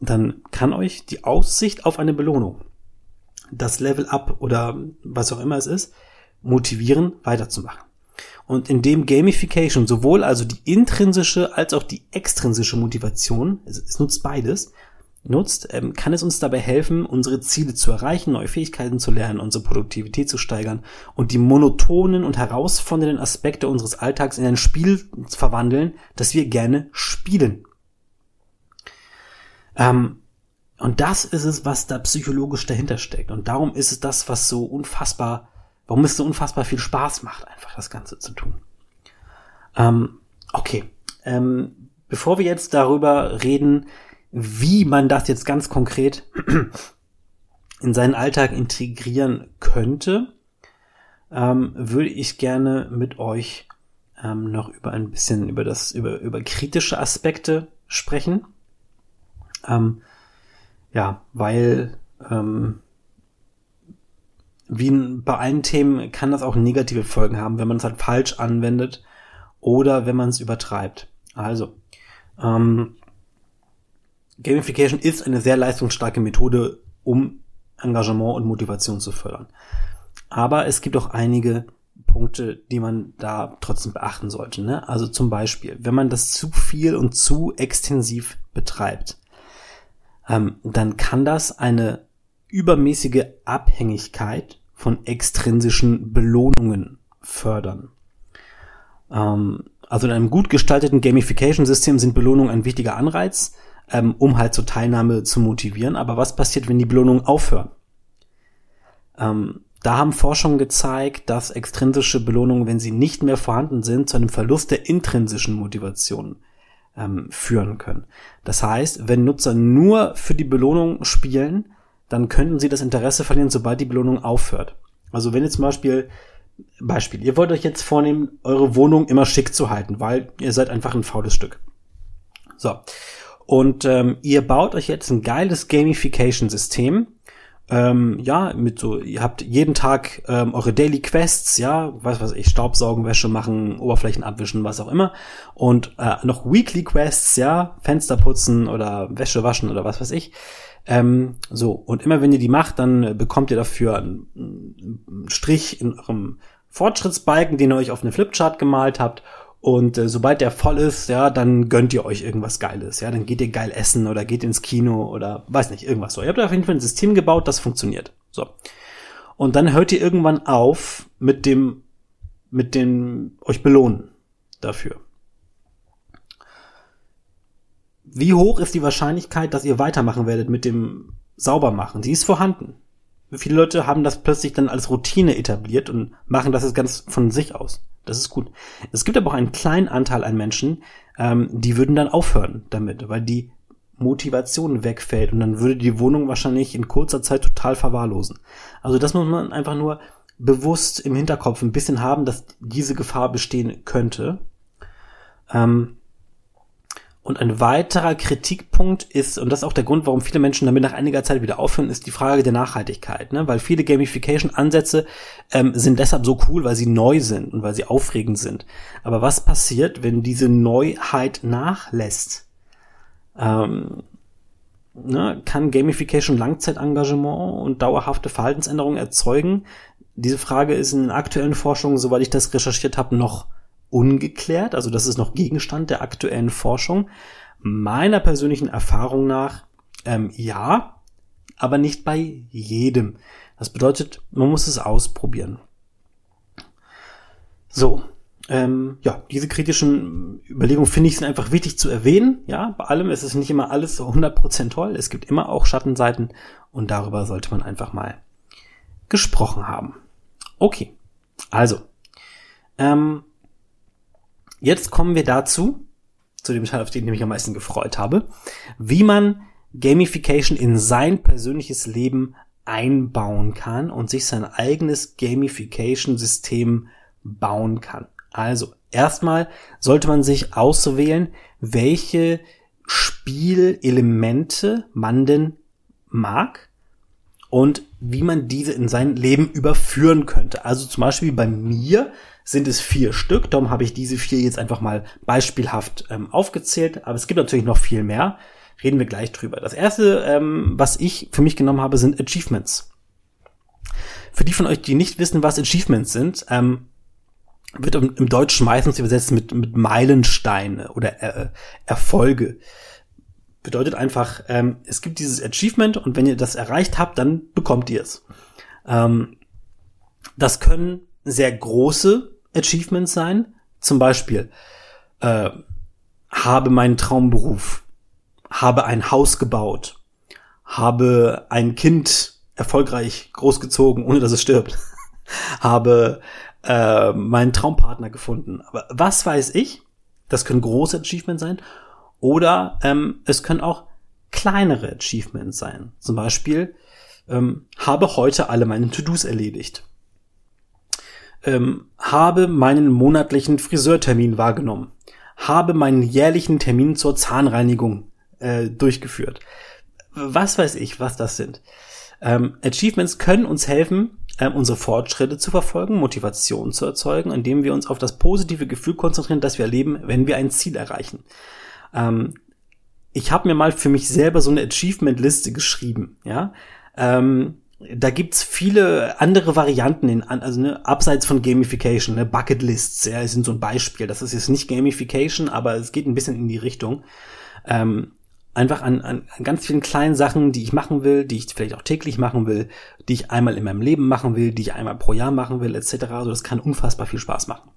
dann kann euch die Aussicht auf eine Belohnung, das Level Up oder was auch immer es ist, motivieren, weiterzumachen. Und indem Gamification sowohl also die intrinsische als auch die extrinsische Motivation, es, es nutzt beides, nutzt, ähm, kann es uns dabei helfen, unsere Ziele zu erreichen, neue Fähigkeiten zu lernen, unsere Produktivität zu steigern und die monotonen und herausfordernden Aspekte unseres Alltags in ein Spiel zu verwandeln, das wir gerne spielen. Ähm, und das ist es, was da psychologisch dahinter steckt. Und darum ist es das, was so unfassbar warum es so unfassbar viel Spaß macht, einfach das Ganze zu tun. Ähm, okay, ähm, bevor wir jetzt darüber reden, wie man das jetzt ganz konkret (clears throat) in seinen Alltag integrieren könnte, ähm, würde ich gerne mit euch ähm, noch über ein bisschen über das über über kritische Aspekte sprechen. Ähm, ja, weil ähm, wie bei allen Themen kann das auch negative Folgen haben, wenn man es halt falsch anwendet oder wenn man es übertreibt. Also, ähm, Gamification ist eine sehr leistungsstarke Methode, um Engagement und Motivation zu fördern. Aber es gibt auch einige Punkte, die man da trotzdem beachten sollte. Ne? Also zum Beispiel, wenn man das zu viel und zu extensiv betreibt, ähm, dann kann das eine übermäßige Abhängigkeit von extrinsischen Belohnungen fördern. Ähm, also in einem gut gestalteten Gamification-System sind Belohnungen ein wichtiger Anreiz, ähm, um halt zur Teilnahme zu motivieren. Aber was passiert, wenn die Belohnungen aufhören? Ähm, da haben Forschungen gezeigt, dass extrinsische Belohnungen, wenn sie nicht mehr vorhanden sind, zu einem Verlust der intrinsischen Motivation ähm, führen können. Das heißt, wenn Nutzer nur für die Belohnung spielen, dann könnten sie das Interesse verlieren, sobald die Belohnung aufhört. Also wenn jetzt zum Beispiel, Beispiel, ihr wollt euch jetzt vornehmen, eure Wohnung immer schick zu halten, weil ihr seid einfach ein faules Stück. So. Und ähm, ihr baut euch jetzt ein geiles Gamification-System, ähm, ja, mit so, ihr habt jeden Tag ähm, eure Daily Quests, ja, was weiß ich, Staubsaugen, Wäsche machen, Oberflächen abwischen, was auch immer. Und äh, noch Weekly Quests, ja, Fenster putzen oder Wäsche waschen oder was weiß ich. Ähm, so, und immer wenn ihr die macht, dann bekommt ihr dafür einen, einen Strich in eurem Fortschrittsbalken, den ihr euch auf eine Flipchart gemalt habt. Und äh, sobald der voll ist, ja, dann gönnt ihr euch irgendwas Geiles. Ja, dann geht ihr geil essen oder geht ins Kino oder weiß nicht, irgendwas so. Ihr habt auf jeden Fall ein System gebaut, das funktioniert. So. Und dann hört ihr irgendwann auf mit dem, mit dem euch belohnen dafür. Wie hoch ist die Wahrscheinlichkeit, dass ihr weitermachen werdet mit dem Saubermachen? Sie ist vorhanden. Viele Leute haben das plötzlich dann als Routine etabliert und machen das jetzt ganz von sich aus. Das ist gut. Es gibt aber auch einen kleinen Anteil an Menschen, ähm, die würden dann aufhören damit, weil die Motivation wegfällt und dann würde die Wohnung wahrscheinlich in kurzer Zeit total verwahrlosen. Also das muss man einfach nur bewusst im Hinterkopf ein bisschen haben, dass diese Gefahr bestehen könnte. Ähm, und ein weiterer Kritikpunkt ist, und das ist auch der Grund, warum viele Menschen damit nach einiger Zeit wieder aufhören, ist die Frage der Nachhaltigkeit. Ne? Weil viele Gamification-Ansätze ähm, sind deshalb so cool, weil sie neu sind und weil sie aufregend sind. Aber was passiert, wenn diese Neuheit nachlässt? Ähm, ne? Kann Gamification Langzeitengagement und dauerhafte Verhaltensänderungen erzeugen? Diese Frage ist in aktuellen Forschungen, soweit ich das recherchiert habe, noch ungeklärt. Also das ist noch Gegenstand der aktuellen Forschung. Meiner persönlichen Erfahrung nach ähm, ja, aber nicht bei jedem. Das bedeutet, man muss es ausprobieren. So, ähm, ja, diese kritischen Überlegungen finde ich sind einfach wichtig zu erwähnen. Ja, bei allem ist es nicht immer alles so 100% toll. Es gibt immer auch Schattenseiten und darüber sollte man einfach mal gesprochen haben. Okay, also, ähm, Jetzt kommen wir dazu, zu dem Teil, auf den ich mich am meisten gefreut habe, wie man Gamification in sein persönliches Leben einbauen kann und sich sein eigenes Gamification-System bauen kann. Also erstmal sollte man sich auswählen, welche Spielelemente man denn mag und wie man diese in sein Leben überführen könnte. Also zum Beispiel bei mir sind es vier Stück. Darum habe ich diese vier jetzt einfach mal beispielhaft ähm, aufgezählt. Aber es gibt natürlich noch viel mehr. Reden wir gleich drüber. Das erste, ähm, was ich für mich genommen habe, sind Achievements. Für die von euch, die nicht wissen, was Achievements sind, ähm, wird im, Deutschen meistens übersetzt mit, mit Meilensteine oder äh, Erfolge. Bedeutet einfach, ähm, es gibt dieses Achievement und wenn ihr das erreicht habt, dann bekommt ihr es. Ähm, das können sehr große Achievements sein. Zum Beispiel, äh, habe meinen Traumberuf, habe ein Haus gebaut, habe ein Kind erfolgreich großgezogen, ohne dass es stirbt, (laughs) habe äh, meinen Traumpartner gefunden. Aber was weiß ich? Das können große Achievements sein. Oder ähm, es können auch kleinere Achievements sein. Zum Beispiel, ähm, habe heute alle meine To-Dos erledigt ähm, habe meinen monatlichen Friseurtermin wahrgenommen, habe meinen jährlichen Termin zur Zahnreinigung äh, durchgeführt. Was weiß ich, was das sind. Ähm, Achievements können uns helfen, ähm, unsere Fortschritte zu verfolgen, Motivation zu erzeugen, indem wir uns auf das positive Gefühl konzentrieren, das wir erleben, wenn wir ein Ziel erreichen. Ähm, ich habe mir mal für mich selber so eine Achievement-Liste geschrieben, ja. Ähm, da gibt's viele andere Varianten in, also ne, abseits von Gamification, ne, Bucketlists, ja, sind so ein Beispiel. Das ist jetzt nicht Gamification, aber es geht ein bisschen in die Richtung. Ähm, einfach an, an, an ganz vielen kleinen Sachen, die ich machen will, die ich vielleicht auch täglich machen will, die ich einmal in meinem Leben machen will, die ich einmal pro Jahr machen will, etc. Also das kann unfassbar viel Spaß machen.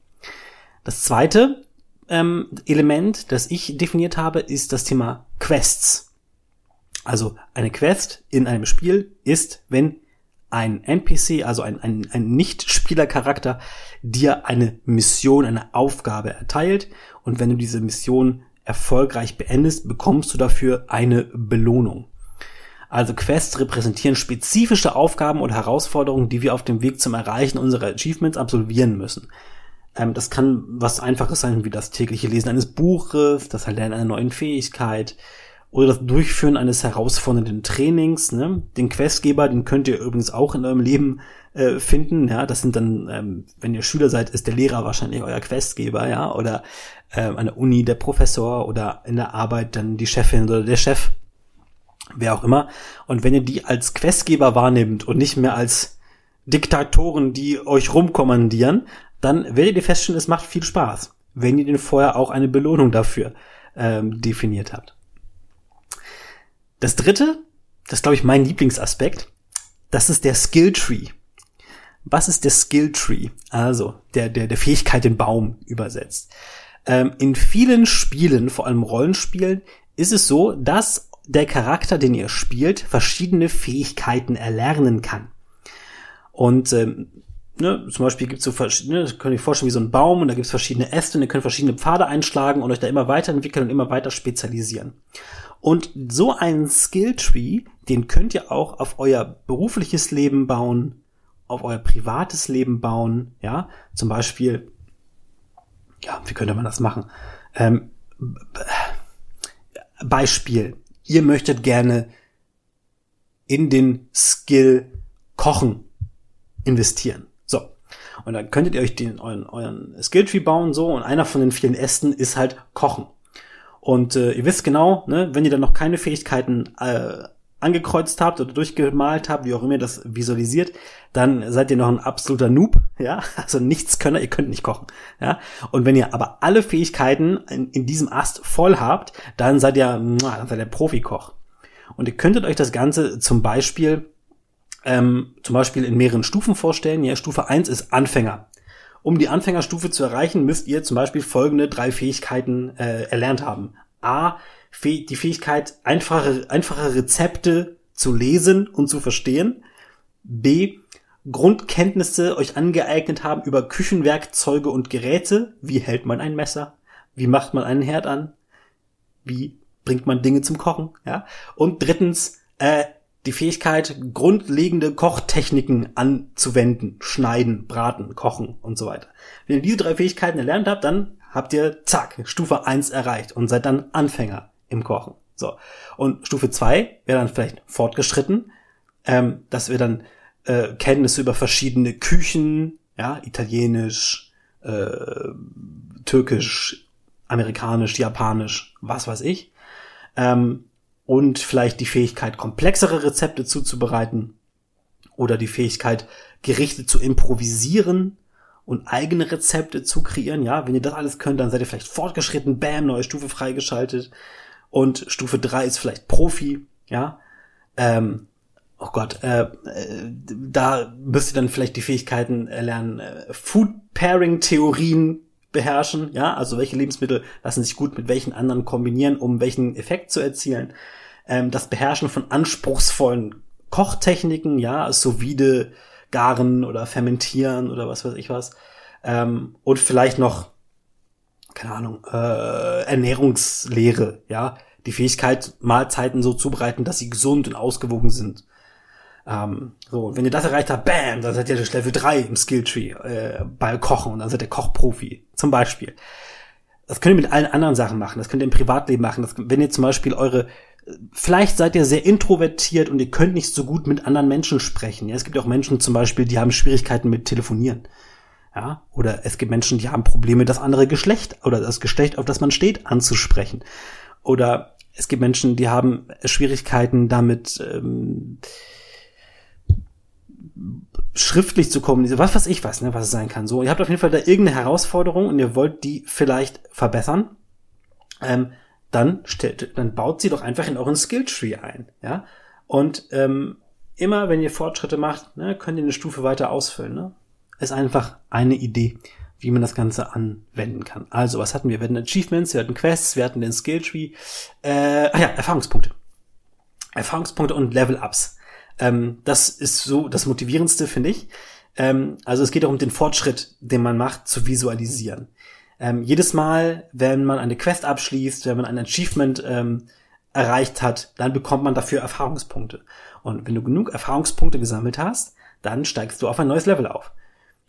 Das zweite ähm, Element, das ich definiert habe, ist das Thema Quests. Also eine Quest in einem Spiel ist, wenn ein NPC, also ein, ein, ein Nicht-Spieler-Charakter, dir eine Mission, eine Aufgabe erteilt und wenn du diese Mission erfolgreich beendest, bekommst du dafür eine Belohnung. Also Quests repräsentieren spezifische Aufgaben oder Herausforderungen, die wir auf dem Weg zum Erreichen unserer Achievements absolvieren müssen. Ähm, das kann was Einfaches sein, wie das tägliche Lesen eines Buches, das Erlernen einer neuen Fähigkeit oder das Durchführen eines herausfordernden Trainings. Ne? Den Questgeber, den könnt ihr übrigens auch in eurem Leben äh, finden. Ja, das sind dann, ähm, wenn ihr Schüler seid, ist der Lehrer wahrscheinlich euer Questgeber, ja, oder äh, an der Uni der Professor oder in der Arbeit dann die Chefin oder der Chef wer auch immer. Und wenn ihr die als Questgeber wahrnehmt und nicht mehr als Diktatoren, die euch rumkommandieren, dann werdet ihr feststellen, es macht viel Spaß, wenn ihr den vorher auch eine Belohnung dafür ähm, definiert habt. Das dritte, das glaube ich mein Lieblingsaspekt, das ist der Skill Tree. Was ist der Skill Tree? Also der der der Fähigkeit den Baum übersetzt. Ähm, in vielen Spielen, vor allem Rollenspielen, ist es so, dass der Charakter, den ihr spielt, verschiedene Fähigkeiten erlernen kann. Und ähm, ne, zum Beispiel gibt es so verschiedene, könnt ihr vorstellen wie so ein Baum und da gibt es verschiedene Äste und ihr könnt verschiedene Pfade einschlagen und euch da immer weiterentwickeln und immer weiter spezialisieren. Und so einen Skilltree, den könnt ihr auch auf euer berufliches Leben bauen, auf euer privates Leben bauen, ja, zum Beispiel, ja, wie könnte man das machen? Ähm, Beispiel ihr möchtet gerne in den Skill Kochen investieren. Und dann könntet ihr euch den, euren, euren Skilltree bauen, so, und einer von den vielen Ästen ist halt Kochen. Und äh, ihr wisst genau, ne, wenn ihr dann noch keine Fähigkeiten äh, angekreuzt habt oder durchgemalt habt, wie auch immer ihr das visualisiert, dann seid ihr noch ein absoluter Noob, (laughs) ja, also nichts könner, ihr könnt nicht kochen, ja. Und wenn ihr aber alle Fähigkeiten in, in diesem Ast voll habt, dann seid ihr, dann seid ihr Profikoch. Und ihr könntet euch das Ganze zum Beispiel, ähm, zum Beispiel in mehreren Stufen vorstellen. Ja, Stufe eins ist Anfänger. Um die Anfängerstufe zu erreichen, müsst ihr zum Beispiel folgende drei Fähigkeiten äh, erlernt haben. A, die Fähigkeit, einfache, einfache Rezepte zu lesen und zu verstehen. B, Grundkenntnisse euch angeeignet haben über Küchenwerkzeuge und Geräte. Wie hält man ein Messer? Wie macht man einen Herd an? Wie bringt man Dinge zum Kochen? Ja. Und drittens, äh, die Fähigkeit, grundlegende Kochtechniken anzuwenden. Schneiden, braten, kochen und so weiter. Wenn ihr diese drei Fähigkeiten erlernt habt, dann habt ihr, zack, Stufe 1 erreicht und seid dann Anfänger im Kochen. So. Und Stufe 2 wäre dann vielleicht fortgeschritten, ähm, dass wir dann äh, Kenntnisse über verschiedene Küchen, ja, italienisch, äh, türkisch, amerikanisch, japanisch, was weiß ich. Ähm, und vielleicht die Fähigkeit, komplexere Rezepte zuzubereiten oder die Fähigkeit, Gerichte zu improvisieren und eigene Rezepte zu kreieren. Ja, wenn ihr das alles könnt, dann seid ihr vielleicht fortgeschritten, bam, neue Stufe freigeschaltet. Und Stufe 3 ist vielleicht Profi, ja. Ähm, oh Gott, äh, äh, da müsst ihr dann vielleicht die Fähigkeiten erlernen, äh, Food Pairing Theorien beherrschen, ja, also welche Lebensmittel lassen sich gut mit welchen anderen kombinieren, um welchen Effekt zu erzielen. Ähm, das Beherrschen von anspruchsvollen Kochtechniken, ja, solide garen oder fermentieren oder was weiß ich was. Ähm, und vielleicht noch, keine Ahnung, äh, Ernährungslehre, ja, die Fähigkeit, Mahlzeiten so zubereiten, dass sie gesund und ausgewogen sind. Ähm, so, wenn ihr das erreicht habt, bam, dann seid ihr Level 3 im Skilltree äh, bei Kochen und dann seid ihr Kochprofi, zum Beispiel. Das könnt ihr mit allen anderen Sachen machen, das könnt ihr im Privatleben machen. Das, wenn ihr zum Beispiel eure, vielleicht seid ihr sehr introvertiert und ihr könnt nicht so gut mit anderen Menschen sprechen. Ja, es gibt auch Menschen zum Beispiel, die haben Schwierigkeiten mit Telefonieren. Ja, oder es gibt Menschen, die haben Probleme, das andere Geschlecht oder das Geschlecht, auf das man steht, anzusprechen. Oder es gibt Menschen, die haben Schwierigkeiten damit, ähm, schriftlich zu kommunizieren, was weiß ich was, ne, was es sein kann. So, ihr habt auf jeden Fall da irgendeine Herausforderung und ihr wollt die vielleicht verbessern, ähm, dann stellt, dann baut sie doch einfach in euren Skilltree ein, ja. Und ähm, immer, wenn ihr Fortschritte macht, ne, könnt ihr eine Stufe weiter ausfüllen. Ne? Ist einfach eine Idee, wie man das Ganze anwenden kann. Also, was hatten wir? Wir hatten Achievements, wir hatten Quests, wir hatten den Skilltree, äh, ah ja, Erfahrungspunkte. Erfahrungspunkte und Level-Ups. Ähm, das ist so das Motivierendste, finde ich. Ähm, also es geht auch um den Fortschritt, den man macht, zu visualisieren. ähm, jedes Mal, wenn man eine Quest abschließt, wenn man ein Achievement ähm, erreicht hat, dann bekommt man dafür Erfahrungspunkte. Und wenn du genug Erfahrungspunkte gesammelt hast, dann steigst du auf ein neues Level auf.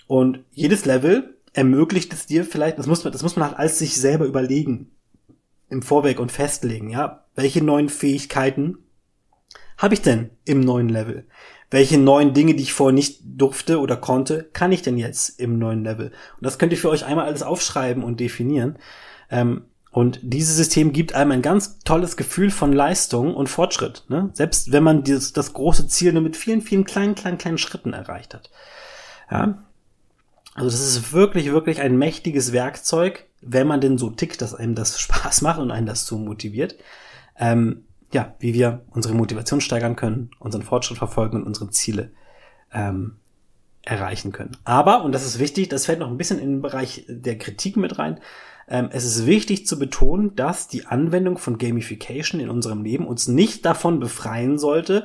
Und jedes Level ermöglicht es dir vielleicht, das muss man, das muss man halt als sich selber überlegen, im Vorweg und festlegen, ja, welche neuen Fähigkeiten habe ich denn im neuen Level? Welche neuen Dinge, die ich vorher nicht durfte oder konnte, kann ich denn jetzt im neuen Level? Und das könnt ihr für euch einmal alles aufschreiben und definieren. Ähm, und dieses System gibt einem ein ganz tolles Gefühl von Leistung und Fortschritt. Ne? Selbst wenn man dieses, das große Ziel nur mit vielen, vielen kleinen, kleinen, kleinen Schritten erreicht hat. Ja? Also das ist wirklich, wirklich ein mächtiges Werkzeug, wenn man denn so tickt, dass einem das (laughs) Spaß macht und einen das so motiviert. Ähm, ja, wie wir unsere Motivation steigern können, unseren Fortschritt verfolgen und unsere Ziele ähm, erreichen können. Aber, und das ist wichtig, das fällt noch ein bisschen in den Bereich der Kritik mit rein, ähm, es ist wichtig zu betonen, dass die Anwendung von Gamification in unserem Leben uns nicht davon befreien sollte,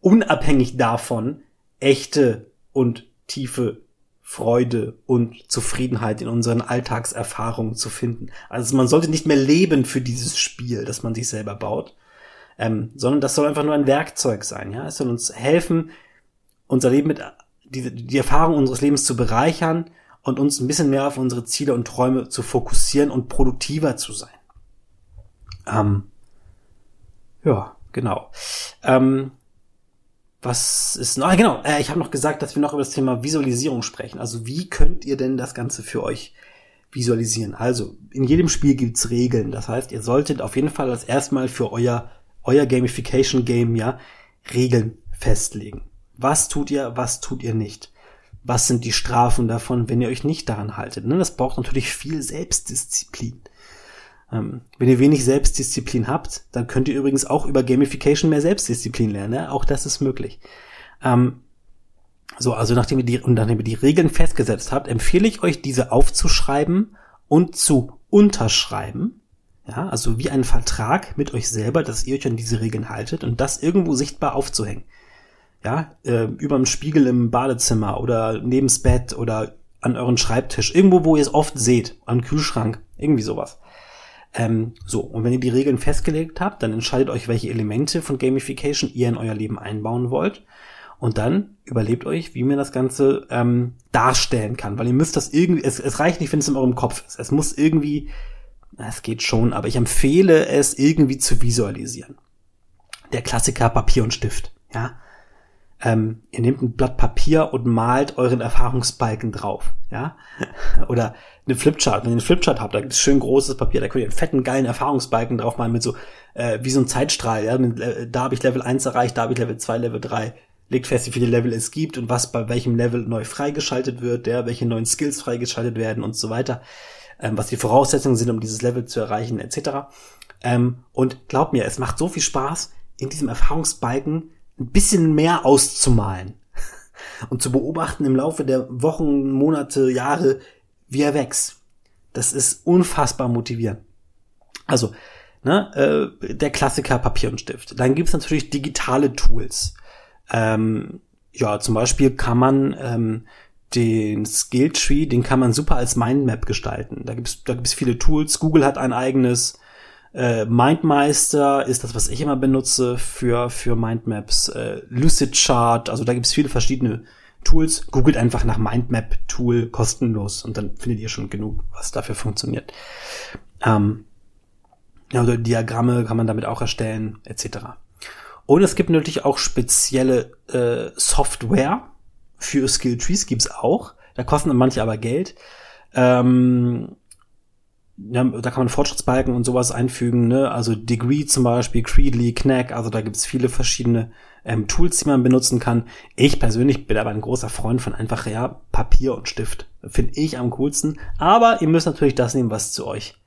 unabhängig davon echte und tiefe Freude und Zufriedenheit in unseren Alltagserfahrungen zu finden. Also man sollte nicht mehr leben für dieses Spiel, das man sich selber baut, ähm, sondern das soll einfach nur ein Werkzeug sein. Ja, es soll uns helfen, unser Leben mit die, die Erfahrung unseres Lebens zu bereichern und uns ein bisschen mehr auf unsere Ziele und Träume zu fokussieren und produktiver zu sein. Ähm, ja, genau. Ähm, was ist noch? Ah, genau, äh, ich habe noch gesagt, dass wir noch über das Thema Visualisierung sprechen. Also wie könnt ihr denn das Ganze für euch visualisieren? Also in jedem Spiel gibt's Regeln. Das heißt, ihr solltet auf jeden Fall als erstmal für euer, euer Gamification-Game ja Regeln festlegen. Was tut ihr, was tut ihr nicht? Was sind die Strafen davon, wenn ihr euch nicht daran haltet? Ne? Das braucht natürlich viel Selbstdisziplin. Ähm, wenn ihr wenig Selbstdisziplin habt, dann könnt ihr übrigens auch über Gamification mehr Selbstdisziplin lernen. Ja? Auch das ist möglich. Ähm, so, also nachdem ihr die, und nachdem ihr die Regeln festgesetzt habt, empfehle ich euch, diese aufzuschreiben und zu unterschreiben. Ja, also wie ein Vertrag mit euch selber, dass ihr euch an diese Regeln haltet und das irgendwo sichtbar aufzuhängen. Ja, äh, über dem Spiegel im Badezimmer oder neben's Bett oder an euren Schreibtisch. Irgendwo, wo ihr es oft seht. Am Kühlschrank. Irgendwie sowas. Ähm, so, und wenn ihr die Regeln festgelegt habt, dann entscheidet euch, welche Elemente von Gamification ihr in euer Leben einbauen wollt. Und dann überlebt euch, wie man das Ganze ähm, darstellen kann. Weil ihr müsst das irgendwie, es, es reicht nicht, wenn es in eurem Kopf ist. Es muss irgendwie, es geht schon, aber ich empfehle es irgendwie zu visualisieren. Der Klassiker Papier und Stift, ja. Ähm, ihr nehmt ein Blatt Papier und malt euren Erfahrungsbalken drauf, ja. (laughs) Oder eine Flipchart. Wenn ihr eine Flipchart habt, da gibt es schön großes Papier, da könnt ihr einen fetten, geilen Erfahrungsbalken drauf malen mit so, äh, wie so ein Zeitstrahl, ja. Mit, äh, da habe ich Level 1 erreicht, da habe ich Level 2, Level 3. Legt fest, wie viele Level es gibt und was bei welchem Level neu freigeschaltet wird, ja, welche neuen Skills freigeschaltet werden und so weiter. Ähm, was die Voraussetzungen sind, um dieses Level zu erreichen, etc. Ähm, und glaubt mir, es macht so viel Spaß, in diesem Erfahrungsbalken ein bisschen mehr auszumalen (laughs) und zu beobachten im Laufe der Wochen, Monate, Jahre, wie er wächst. Das ist unfassbar motivierend. Also, ne, äh, der Klassiker Papier und Stift. Dann gibt's natürlich digitale Tools. Ähm, ja, zum Beispiel kann man ähm, den Skilltree, den kann man super als Mindmap gestalten. Da gibt's da gibt's viele Tools. Google hat ein eigenes. Äh, Mindmeister ist das, was ich immer benutze für, für Mindmaps. Äh, Lucid Chart, also da gibt's viele verschiedene Tools, googelt einfach nach Mindmap-Tool kostenlos und dann findet ihr schon genug, was dafür funktioniert. Ähm, ja, oder Diagramme kann man damit auch erstellen, etc. Und es gibt natürlich auch spezielle äh, Software für Skill Trees gibt's auch. Da kosten manche aber Geld. Ähm, ja, da kann man Fortschrittsbalken und sowas einfügen, ne? Also Degree zum Beispiel, Creedly, Knack, also da gibt's viele verschiedene ähm, Tools, die man benutzen kann. Ich persönlich bin aber ein großer Freund von einfach, ja, Papier und Stift. Finde ich am coolsten. Aber ihr müsst natürlich das nehmen, was zu euch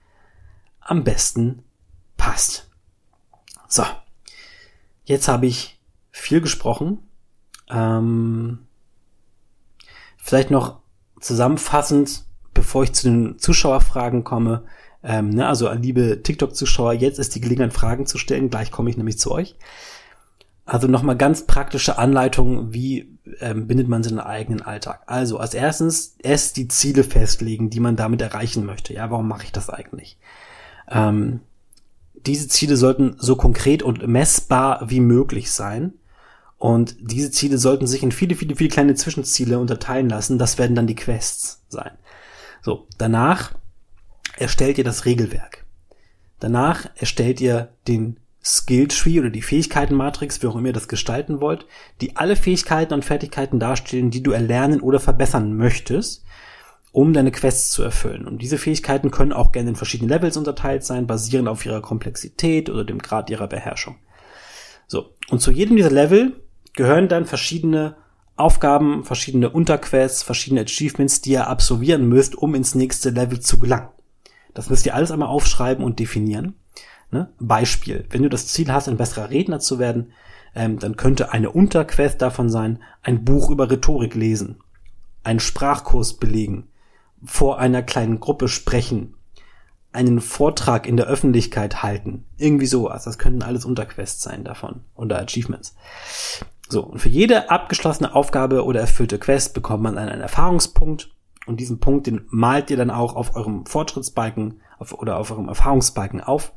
am besten passt. So. Jetzt habe ich viel gesprochen. Ähm, vielleicht noch zusammenfassend, bevor ich zu den Zuschauerfragen komme. Ähm, ne, also liebe TikTok-Zuschauer, jetzt ist die Gelegenheit, Fragen zu stellen. Gleich komme ich nämlich zu euch. Also nochmal ganz praktische Anleitungen, wie ähm, bindet man sie in den eigenen Alltag. Also als erstens erst die Ziele festlegen, die man damit erreichen möchte. Ja, warum mache ich das eigentlich? Ähm, diese Ziele sollten so konkret und messbar wie möglich sein. Und diese Ziele sollten sich in viele, viele, viele kleine Zwischenziele unterteilen lassen. Das werden dann die Quests sein. So, danach erstellt ihr das Regelwerk. Danach erstellt ihr den Skilltree oder die Fähigkeitenmatrix, wie auch immer ihr das gestalten wollt, die alle Fähigkeiten und Fertigkeiten darstellen, die du erlernen oder verbessern möchtest, um deine Quests zu erfüllen. Und diese Fähigkeiten können auch gerne in verschiedene Levels unterteilt sein, basierend auf ihrer Komplexität oder dem Grad ihrer Beherrschung. So. Und zu jedem dieser Level gehören dann verschiedene Aufgaben, verschiedene Unterquests, verschiedene Achievements, die ihr absolvieren müsst, um ins nächste Level zu gelangen. Das müsst ihr alles einmal aufschreiben und definieren. Ne? Beispiel, wenn du das Ziel hast, ein besserer Redner zu werden, ähm, dann könnte eine Unterquest davon sein, ein Buch über Rhetorik lesen, einen Sprachkurs belegen, vor einer kleinen Gruppe sprechen, einen Vortrag in der Öffentlichkeit halten. Irgendwie sowas. Das könnten alles Unterquests sein davon. Oder Achievements. So, und für jede abgeschlossene Aufgabe oder erfüllte Quest bekommt man einen Erfahrungspunkt. Und diesen Punkt, den malt ihr dann auch auf eurem Fortschrittsbalken auf, oder auf eurem Erfahrungsbalken auf.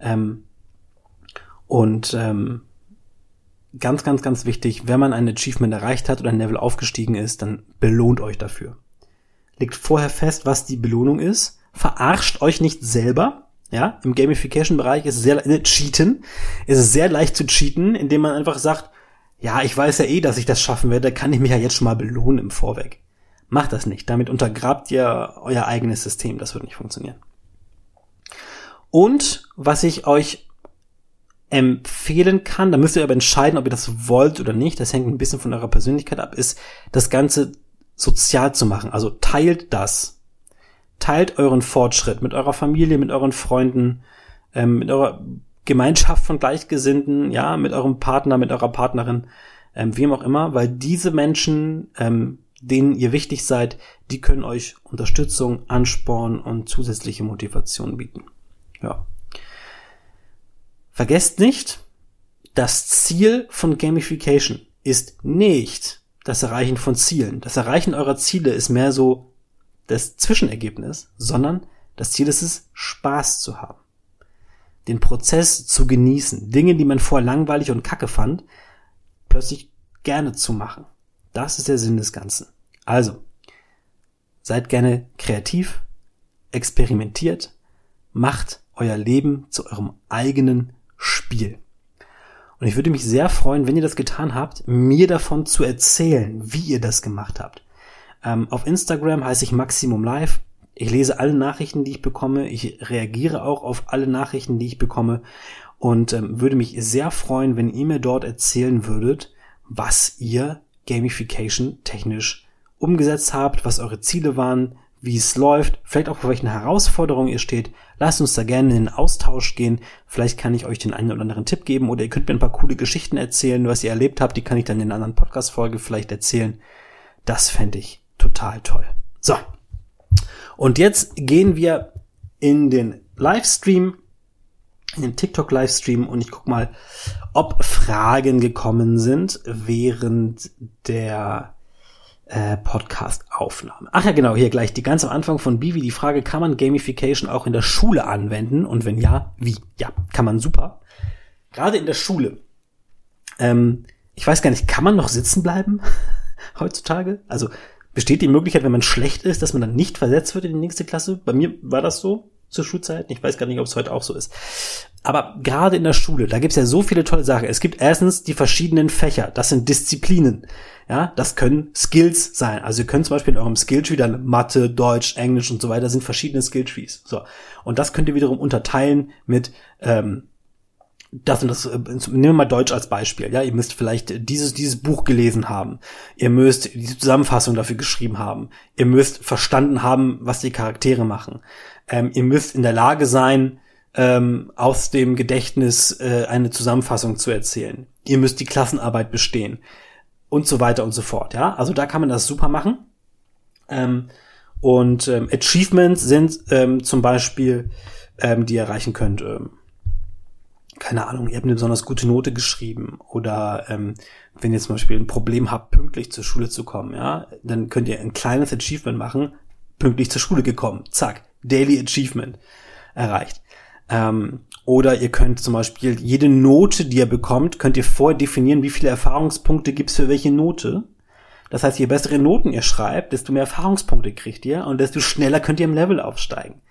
Ähm, und ähm, ganz, ganz, ganz wichtig, wenn man ein Achievement erreicht hat oder ein Level aufgestiegen ist, dann belohnt euch dafür. Legt vorher fest, was die Belohnung ist. Verarscht euch nicht selber. Ja, im Gamification-Bereich ist es sehr, ne, cheaten, ist es sehr leicht zu cheaten, indem man einfach sagt, ja, ich weiß ja eh, dass ich das schaffen werde, kann ich mich ja jetzt schon mal belohnen im Vorweg. Macht das nicht. Damit untergrabt ihr euer eigenes System. Das wird nicht funktionieren. Und was ich euch empfehlen kann, da müsst ihr aber entscheiden, ob ihr das wollt oder nicht, das hängt ein bisschen von eurer Persönlichkeit ab, ist das Ganze sozial zu machen. Also teilt das. Teilt euren Fortschritt mit eurer Familie, mit euren Freunden, ähm, mit eurer Gemeinschaft von Gleichgesinnten, ja, mit eurem Partner, mit eurer Partnerin, ähm, wem auch immer, weil diese Menschen, ähm, denen ihr wichtig seid, die können euch Unterstützung, Ansporn und zusätzliche Motivation bieten. Ja. Vergesst nicht, das Ziel von Gamification ist nicht das Erreichen von Zielen. Das Erreichen eurer Ziele ist mehr so das Zwischenergebnis, sondern das Ziel ist es, Spaß zu haben. Den Prozess zu genießen. Dinge, die man vorher langweilig und kacke fand, plötzlich gerne zu machen. Das ist der Sinn des Ganzen. Also, seid gerne kreativ, experimentiert, macht euer Leben zu eurem eigenen Spiel. Und ich würde mich sehr freuen, wenn ihr das getan habt, mir davon zu erzählen, wie ihr das gemacht habt. Ähm, auf Instagram heiße ich Maximum Live. Ich lese alle Nachrichten, die ich bekomme. Ich reagiere auch auf alle Nachrichten, die ich bekomme. Und ähm, würde mich sehr freuen, wenn ihr mir dort erzählen würdet, was ihr Gamification technisch umgesetzt habt, was eure Ziele waren, wie es läuft, vielleicht auch vor welchen Herausforderungen ihr steht. Lasst uns da gerne in den Austausch gehen. Vielleicht kann ich euch den einen oder anderen Tipp geben oder ihr könnt mir ein paar coole Geschichten erzählen, was ihr erlebt habt. Die kann ich dann in einer anderen Podcast-Folge vielleicht erzählen. Das fände ich total toll. So. Und jetzt gehen wir in den Livestream, in den TikTok-Livestream und ich guck mal, ob Fragen gekommen sind während der äh, Podcast-Aufnahme. Ach ja, genau, hier gleich die ganz am Anfang von Bivi die Frage, kann man Gamification auch in der Schule anwenden? Und wenn ja, wie? Ja, kann man super. Gerade in der Schule. Ähm, ich weiß gar nicht, kann man noch sitzen bleiben (laughs) heutzutage? Also besteht die Möglichkeit, wenn man schlecht ist, dass man dann nicht versetzt wird in die nächste Klasse? Bei mir war das so zur Schulzeit. Ich weiß gar nicht, ob es heute auch so ist. Aber gerade in der Schule, da gibt's ja so viele tolle Sachen. Es gibt erstens die verschiedenen Fächer. Das sind Disziplinen. Ja, das können Skills sein. Also ihr könnt zum Beispiel in eurem Skilltree dann Mathe, Deutsch, Englisch und so weiter sind verschiedene Skilltrees. So. Und das könnt ihr wiederum unterteilen mit, ähm, das und das, äh, nehmen wir mal Deutsch als Beispiel, ja, ihr müsst vielleicht dieses, dieses Buch gelesen haben. Ihr müsst die Zusammenfassung dafür geschrieben haben. Ihr müsst verstanden haben, was die Charaktere machen. Ähm, ihr müsst in der Lage sein, ähm, aus dem Gedächtnis äh, eine Zusammenfassung zu erzählen. Ihr müsst die Klassenarbeit bestehen und so weiter und so fort. Ja, also da kann man das super machen. Ähm, und ähm, Achievements sind ähm, zum Beispiel, ähm, die ihr erreichen könnt. Ähm, keine Ahnung, ihr habt eine besonders gute Note geschrieben oder ähm, wenn ihr zum Beispiel ein Problem habt, pünktlich zur Schule zu kommen, ja, dann könnt ihr ein kleines Achievement machen, pünktlich zur Schule gekommen, zack, Daily Achievement erreicht. Ähm, oder ihr könnt zum Beispiel jede Note, die ihr bekommt, könnt ihr vorher definieren, wie viele Erfahrungspunkte gibt's für welche Note. Das heißt, je bessere Noten ihr schreibt, desto mehr Erfahrungspunkte kriegt ihr und desto schneller könnt ihr im Level aufsteigen.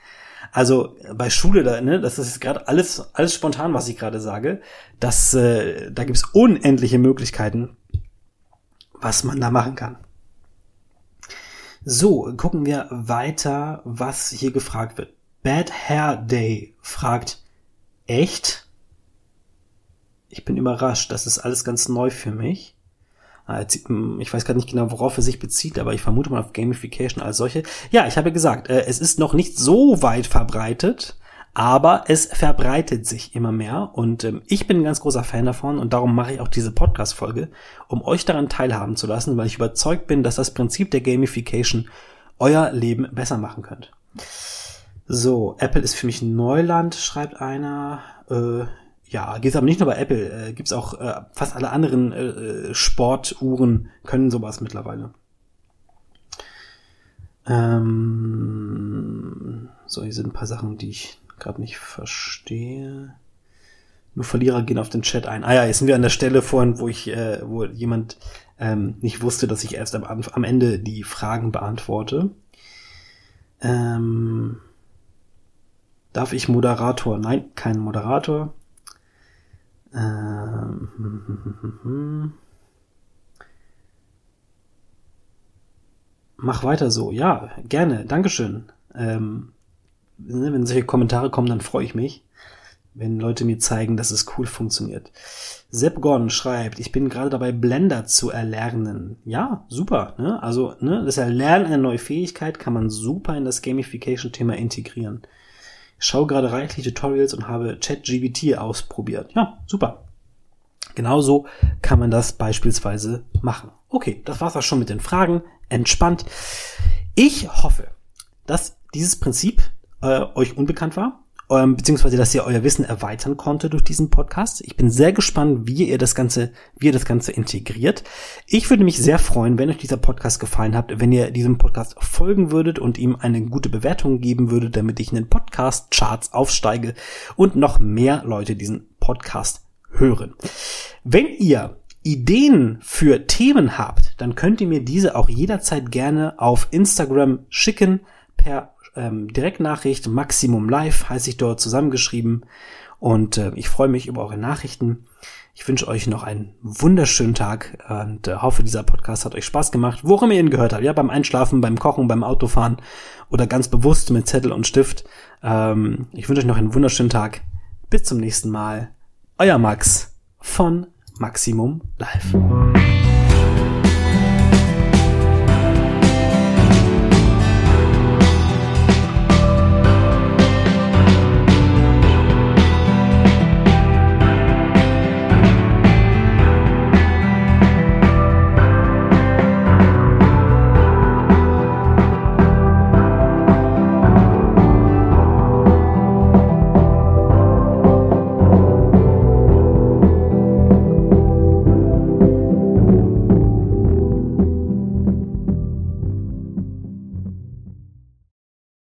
Also bei Schule, da, ne, das ist gerade alles, alles spontan, was ich gerade sage. Das, äh, da gibt's unendliche Möglichkeiten, was man da machen kann. So, gucken wir weiter, was hier gefragt wird. Bad Hair Day fragt, echt? Ich bin überrascht, das ist alles ganz neu für mich. Hm, ich weiß gerade nicht genau, worauf er sich bezieht, aber ich vermute mal auf Gamification als solche. Ja, ich habe gesagt, äh, es ist noch nicht so weit verbreitet, aber es verbreitet sich immer mehr und ähm, ich bin ein ganz großer Fan davon und darum mache ich auch diese Podcast-Folge, um euch daran teilhaben zu lassen, weil ich überzeugt bin, dass das Prinzip der Gamification euer Leben besser machen könnt. So, Apple ist für mich Neuland, schreibt einer. Äh, ja, gibt's aber nicht nur bei Apple, äh, gibt's auch äh, fast alle anderen äh, äh, Sportuhren können sowas mittlerweile. Ähm, so, hier sind ein paar Sachen, die ich gerade nicht verstehe. Nur Verlierer gehen auf den Chat ein. Ah ja, jetzt sind wir an der Stelle vorhin, wo ich, äh, wo jemand ähm, nicht wusste, dass ich erst am, am Ende die Fragen beantworte. Ähm, darf ich Moderator? Nein, kein Moderator. Ähm, (laughs) Mach weiter so. Ja, gerne. Dankeschön. Ähm, ne, wenn solche Kommentare kommen, dann freue ich mich, wenn Leute mir zeigen, dass es cool funktioniert. Sepp Gon schreibt, ich bin gerade dabei, Blender zu erlernen. Ja, super. Ne? Also, ne, das Erlernen einer neuen Fähigkeit kann man super in das Gamification-Thema integrieren schaue gerade reichlich Tutorials und habe ChatGBT ausprobiert. Ja, super. Genauso kann man das beispielsweise machen. Okay, das war's auch schon mit den Fragen. Entspannt. Ich hoffe, dass dieses Prinzip äh, euch unbekannt war ähm, beziehungsweise dass ihr euer Wissen erweitern konnte durch diesen Podcast. Ich bin sehr gespannt, wie ihr das Ganze, wie ihr das Ganze integriert. Ich würde mich sehr freuen, wenn euch dieser Podcast gefallen hat, wenn ihr diesem Podcast folgen würdet und ihm eine gute Bewertung geben würdet, damit ich in den Podcast-Charts aufsteige und noch mehr Leute diesen Podcast hören. Wenn ihr Ideen für Themen habt, dann könnt ihr mir diese auch jederzeit gerne auf Instagram schicken per ähm, Direktnachricht, Maximum Live heiße ich dort zusammengeschrieben. Und äh, ich freue mich über eure Nachrichten. Ich wünsche euch noch einen wunderschönen Tag und äh, hoffe, dieser Podcast hat euch Spaß gemacht, wo immer ihr ihn gehört habt. Ja, beim Einschlafen, beim Kochen, beim Autofahren oder ganz bewusst mit Zettel und Stift. Ähm, ich wünsche euch noch einen wunderschönen Tag. Bis zum nächsten Mal. Euer Max von Maximum Live.